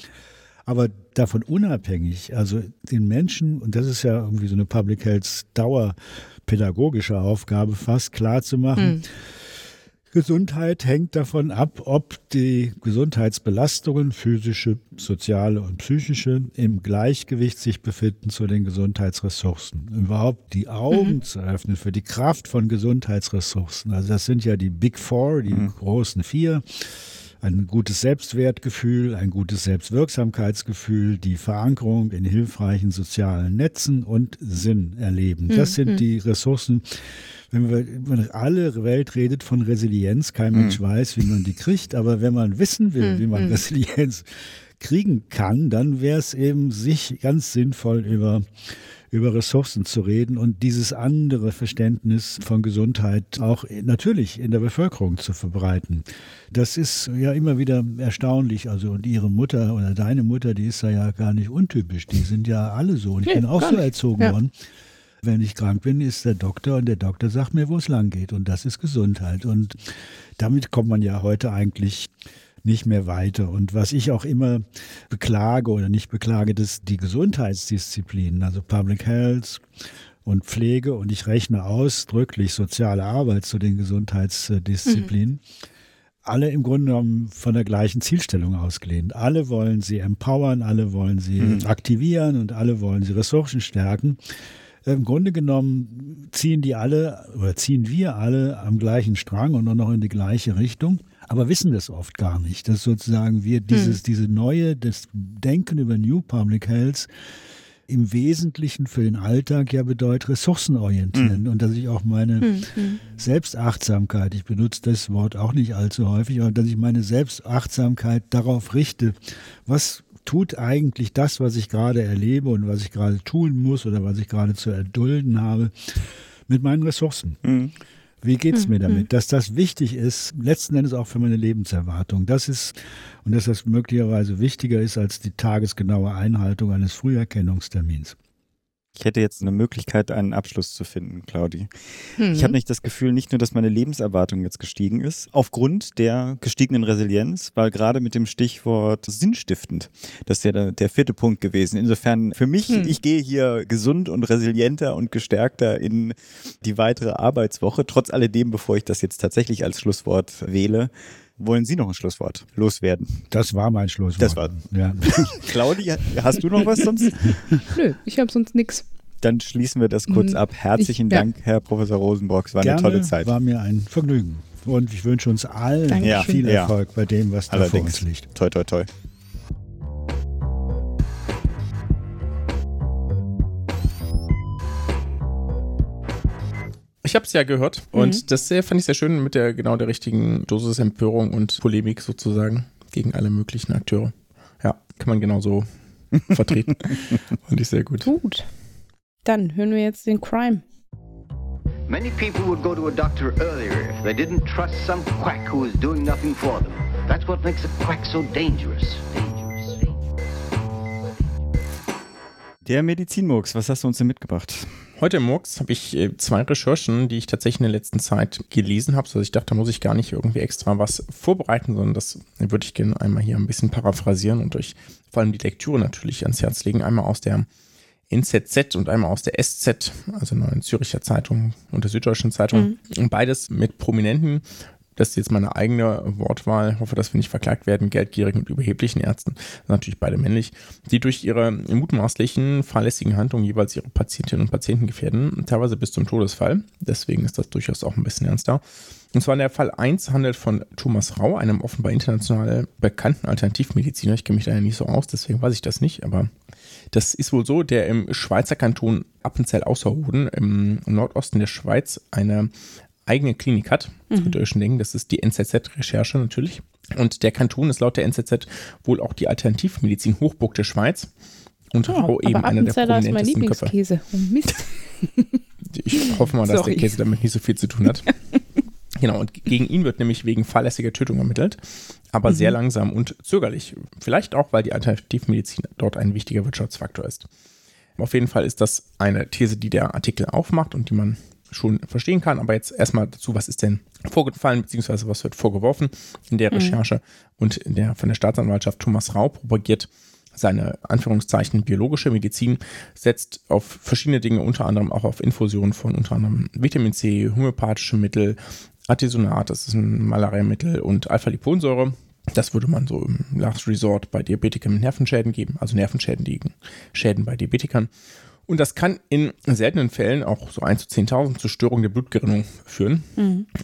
Aber davon unabhängig, also den Menschen, und das ist ja irgendwie so eine Public Health Dauerpädagogische Aufgabe, fast klar zu machen, mhm Gesundheit hängt davon ab, ob die Gesundheitsbelastungen, physische, soziale und psychische, im Gleichgewicht sich befinden zu den Gesundheitsressourcen. Überhaupt die Augen mhm. zu öffnen für die Kraft von Gesundheitsressourcen. Also das sind ja die Big Four, die mhm. großen vier ein gutes Selbstwertgefühl, ein gutes Selbstwirksamkeitsgefühl, die Verankerung in hilfreichen sozialen Netzen und Sinn erleben. Das mhm. sind die Ressourcen, wenn, wir, wenn alle Welt redet von Resilienz, kein mhm. Mensch weiß, wie man die kriegt, aber wenn man wissen will, mhm. wie man mhm. Resilienz kriegen kann, dann wäre es eben sich ganz sinnvoll über über Ressourcen zu reden und dieses andere Verständnis von Gesundheit auch natürlich in der Bevölkerung zu verbreiten. Das ist ja immer wieder erstaunlich. Also, und ihre Mutter oder deine Mutter, die ist ja gar nicht untypisch. Die sind ja alle so. Und ich nee, bin auch so erzogen ja. worden. Wenn ich krank bin, ist der Doktor und der Doktor sagt mir, wo es lang geht. Und das ist Gesundheit. Und damit kommt man ja heute eigentlich nicht mehr weiter. Und was ich auch immer beklage oder nicht beklage, dass die Gesundheitsdisziplinen, also Public Health und Pflege, und ich rechne ausdrücklich soziale Arbeit zu den Gesundheitsdisziplinen, mhm. alle im Grunde genommen von der gleichen Zielstellung ausgelehnt. Alle wollen sie empowern, alle wollen sie mhm. aktivieren und alle wollen sie Ressourcen stärken. Im Grunde genommen ziehen die alle oder ziehen wir alle am gleichen Strang und noch in die gleiche Richtung, aber wissen das oft gar nicht, dass sozusagen wir dieses, hm. diese neue, das Denken über New Public Health im Wesentlichen für den Alltag ja bedeutet ressourcenorientieren mhm. und dass ich auch meine mhm. Selbstachtsamkeit, ich benutze das Wort auch nicht allzu häufig, aber dass ich meine Selbstachtsamkeit darauf richte, was tut eigentlich das, was ich gerade erlebe und was ich gerade tun muss oder was ich gerade zu erdulden habe, mit meinen Ressourcen. Mhm. Wie geht es mir damit? Mhm. Dass das wichtig ist, letzten Endes auch für meine Lebenserwartung. Das ist, und dass das möglicherweise wichtiger ist als die tagesgenaue Einhaltung eines Früherkennungstermins. Ich hätte jetzt eine Möglichkeit, einen Abschluss zu finden, Claudi. Mhm. Ich habe nicht das Gefühl, nicht nur, dass meine Lebenserwartung jetzt gestiegen ist, aufgrund der gestiegenen Resilienz, weil gerade mit dem Stichwort sinnstiftend, das ist ja der, der vierte Punkt gewesen. Insofern für mich, mhm. ich gehe hier gesund und resilienter und gestärkter in die weitere Arbeitswoche, trotz alledem, bevor ich das jetzt tatsächlich als Schlusswort wähle. Wollen Sie noch ein Schlusswort loswerden? Das war mein Schlusswort. Das war. Ja. [LAUGHS] Claudia, hast du noch was sonst? [LAUGHS] Nö, ich habe sonst nichts. Dann schließen wir das kurz mhm. ab. Herzlichen ich, Dank, ja. Herr Professor Rosenbrock. Es war Gerne, eine tolle Zeit. War mir ein Vergnügen. Und ich wünsche uns allen Dankeschön. viel Ja. Erfolg bei dem, was da vor Allerdings. uns liegt. Toi, toi, toi. Ich habe es ja gehört und das sehr, fand ich sehr schön mit der genau der richtigen Dosis Empörung und Polemik sozusagen gegen alle möglichen Akteure. Ja, kann man genauso [LAUGHS] vertreten. Fand ich sehr gut. Gut. Dann hören wir jetzt den Crime. Many people would go to a doctor earlier if they didn't trust some quack who was doing nothing for them. That's what makes a quack so dangerous. Dangerous. dangerous. Der Medizinmurks, was hast du uns denn mitgebracht? Heute im Murks habe ich äh, zwei Recherchen, die ich tatsächlich in der letzten Zeit gelesen habe. Also ich dachte, da muss ich gar nicht irgendwie extra was vorbereiten, sondern das würde ich gerne einmal hier ein bisschen paraphrasieren und euch vor allem die Lektüre natürlich ans Herz legen. Einmal aus der NZZ und einmal aus der SZ, also Neuen Züricher Zeitung und der Süddeutschen Zeitung. Und beides mit Prominenten. Das ist jetzt meine eigene Wortwahl. Hoffe, dass wir nicht verklagt werden. Geldgierigen und überheblichen Ärzten, natürlich beide männlich, die durch ihre mutmaßlichen fahrlässigen Handlungen jeweils ihre Patientinnen und Patienten gefährden, teilweise bis zum Todesfall. Deswegen ist das durchaus auch ein bisschen ernster. Und zwar der Fall 1 handelt von Thomas Rau, einem offenbar international bekannten Alternativmediziner. Ich kenne mich da ja nicht so aus, deswegen weiß ich das nicht, aber das ist wohl so, der im Schweizer Kanton Appenzell-Ausserrhoden im Nordosten der Schweiz eine eigene Klinik hat. Das könnt ihr euch schon denken, das ist die NZZ-Recherche natürlich. Und der Kanton ist laut der NZZ wohl auch die Alternativmedizin Hochburg der Schweiz. Und Rau eben einer der Appenzeller ist mein prominentesten Köpfe. Lieblingskäse. Oh Mist. [LAUGHS] Ich hoffe mal, dass Sorry. der Käse damit nicht so viel zu tun hat. [LAUGHS] genau, und gegen ihn wird nämlich wegen fahrlässiger Tötung ermittelt, aber sehr langsam und zögerlich. Vielleicht auch, weil die Alternativmedizin dort ein wichtiger Wirtschaftsfaktor ist. Auf jeden Fall ist das eine These, die der Artikel aufmacht und die man schon verstehen kann. Aber jetzt erstmal dazu, was ist denn vorgefallen, beziehungsweise was wird vorgeworfen in der Recherche und der von der Staatsanwaltschaft Thomas Rau propagiert seine Anführungszeichen biologische Medizin setzt auf verschiedene Dinge, unter anderem auch auf Infusionen von unter anderem Vitamin C, homöopathische Mittel, Artisonat, das ist ein Malariamittel und Alpha-Liponsäure. Das würde man so im Last Resort bei Diabetikern mit Nervenschäden geben, also Nervenschäden liegen, Schäden bei Diabetikern. Und das kann in seltenen Fällen, auch so 1 zu 10.000, zur Störung der Blutgerinnung führen.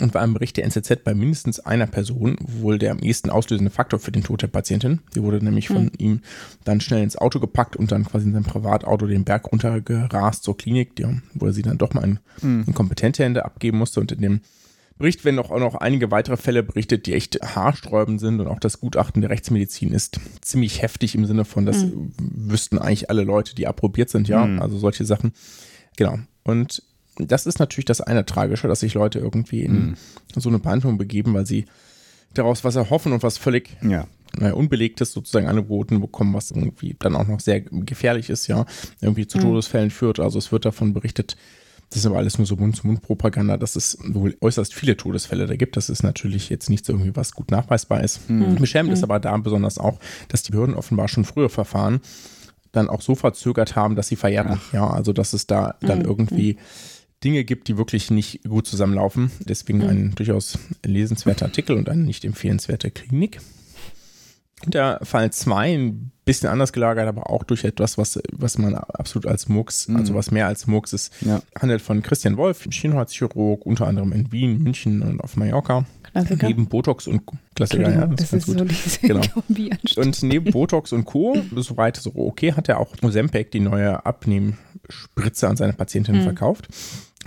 Und bei einem Bericht der NZZ bei mindestens einer Person wohl der am ehesten auslösende Faktor für den Tod der Patientin. Die wurde nämlich von ihm dann schnell ins Auto gepackt und dann quasi in sein Privatauto den Berg runtergerast zur Klinik, die, wo er sie dann doch mal in, in kompetente Hände abgeben musste. Und in dem Bericht werden auch noch einige weitere Fälle berichtet, die echt haarsträubend sind und auch das Gutachten der Rechtsmedizin ist ziemlich heftig im Sinne von, das wüssten eigentlich alle Leute, die approbiert sind, ja, also solche Sachen. Genau. Und das ist natürlich das eine Tragische, dass sich Leute irgendwie in so eine Behandlung begeben, weil sie daraus was erhoffen und was völlig Ja. naja, Unbelegtes sozusagen angeboten bekommen, was irgendwie dann auch noch sehr gefährlich ist, ja, irgendwie zu Todesfällen führt. Also es wird davon berichtet, das ist aber alles nur so Mund-zu-Mund-Propaganda, dass es wohl äußerst viele Todesfälle da gibt. Das ist natürlich jetzt nicht so irgendwie was gut nachweisbar ist. Beschämend ist aber da besonders auch, dass die Behörden offenbar schon früher Verfahren dann auch so verzögert haben, dass sie verjähren. Ja, also dass es da dann irgendwie Dinge gibt, die wirklich nicht gut zusammenlaufen. Deswegen ein durchaus lesenswerter Artikel und eine nicht empfehlenswerte Klinik. Der Fall 2, ein bisschen anders gelagert, aber auch durch etwas, was, was man absolut als Murks, also was mehr als Murks ist, Ja. handelt von Christian Wolf, Chirurg, unter anderem in Wien, München und auf Mallorca. Klassiker. Neben Botox und Klassiker, ja, das das ist ist ganz so gut. diese Genau. [LAUGHS] Und neben Botox und Co., [LAUGHS] soweit so okay, hat er auch Ozempic, die neue Abnehmspritze an seine Patientinnen verkauft.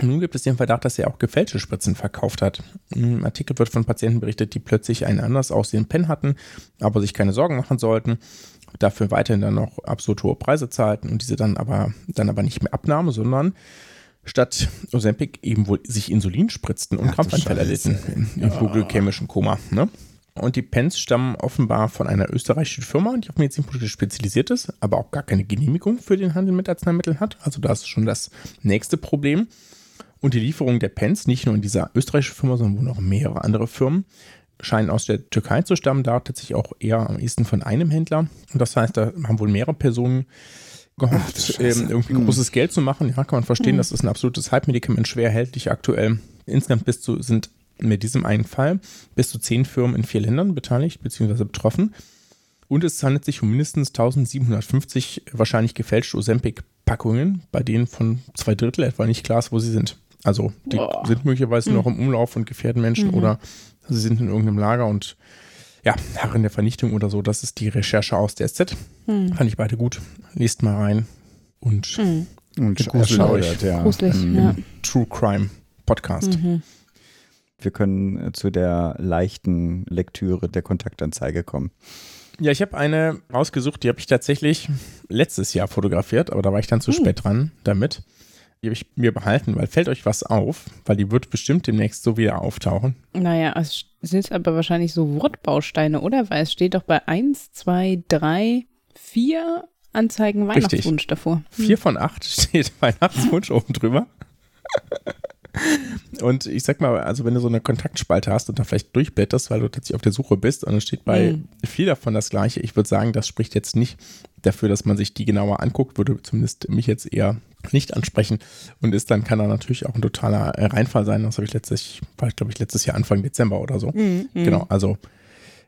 Nun gibt es den Verdacht, dass er auch gefälschte Spritzen verkauft hat. Im Artikel wird von Patienten berichtet, die plötzlich einen anders aussehenden Pen hatten, aber sich keine Sorgen machen sollten, dafür weiterhin dann noch absolut hohe Preise zahlten und diese dann aber, dann aber nicht mehr abnahmen, sondern statt Ozempic eben wohl sich Insulin spritzten und Krampfanfälle erlitten im hypoglykämischen Koma. Ne? Und die Pens stammen offenbar von einer österreichischen Firma, die auf Medizinprodukte spezialisiert ist, aber auch gar keine Genehmigung für den Handel mit Arzneimitteln hat. Also das ist schon das nächste Problem. Und die Lieferung der Pens, nicht nur in dieser österreichischen Firma, sondern wohl noch mehrere andere Firmen, scheinen aus der Türkei zu stammen, da tatsächlich auch eher am ehesten von einem Händler. Und das heißt, da haben wohl mehrere Personen gehofft, ähm, irgendwie großes Geld zu machen. Ja, kann man verstehen, das ist ein absolutes Hype-Medikament, schwer erhältlich aktuell. Insgesamt bis zu, sind mit diesem einen Fall bis zu zehn Firmen in vier Ländern beteiligt bzw. betroffen. Und es handelt sich um mindestens 1750 wahrscheinlich gefälschte Ozempic-Packungen, bei denen von zwei Drittel etwa nicht klar ist, wo sie sind. Also die Boah. sind möglicherweise noch im Umlauf und gefährden Menschen Mhm. oder sie sind in irgendeinem Lager und ja, Herren der Vernichtung oder so. Das ist die Recherche aus der SZ. Hm. Fand ich beide gut. Lest mal rein. Und Hm. Und erschaudert, ja. Gruselig, Ähm, ja. True Crime Podcast. Mhm. Wir können äh, zu der leichten Lektüre der Kontaktanzeige kommen. Ja, ich habe eine rausgesucht, die habe ich tatsächlich letztes Jahr fotografiert, aber da war ich dann zu Hm. spät dran damit. Die habe ich mir behalten, weil fällt euch was auf, weil die wird bestimmt demnächst so wieder auftauchen. Naja, es sind aber wahrscheinlich so Wortbausteine, oder? Weil es steht doch bei 1, 2, 3, 4 Anzeigen Richtig. Weihnachtswunsch davor. Vier von acht [LAUGHS] steht Weihnachtswunsch oben drüber. [LAUGHS] Und ich sag mal, also wenn du so eine Kontaktspalte hast und da vielleicht durchblätterst, weil du tatsächlich auf der Suche bist und dann steht bei Mhm. viel davon das gleiche, ich würde sagen, das spricht jetzt nicht dafür, dass man sich die genauer anguckt, würde zumindest mich jetzt eher nicht ansprechen und ist dann kann da natürlich auch ein totaler äh, Reinfall sein. Das habe ich letztes, war glaube ich letztes Jahr Anfang Dezember oder so. Mhm. Genau, also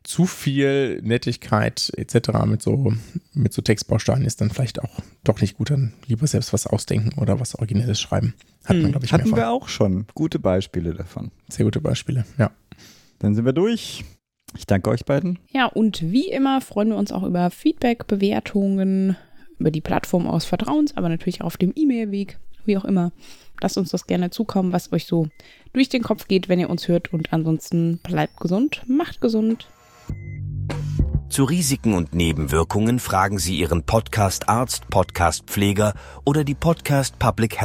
zu viel Nettigkeit etc. mit so, mit so Textbausteinen ist dann vielleicht auch doch nicht gut. Dann lieber selbst was ausdenken oder was Originelles schreiben. Hat man, glaube ich, Hatten mehrfach. wir auch schon gute Beispiele davon. Sehr gute Beispiele, ja. Dann sind wir durch. Ich danke euch beiden. Ja, und wie immer freuen wir uns auch über Feedback, Bewertungen, über die Plattform aus Vertrauens, aber natürlich auch auf dem E-Mail-Weg, wie auch immer. Lasst uns das gerne zukommen, was euch so durch den Kopf geht, wenn ihr uns hört. Und ansonsten bleibt gesund, macht gesund. Zu Risiken und Nebenwirkungen fragen Sie Ihren Podcast-Arzt, Podcast-Pfleger oder die Podcast Public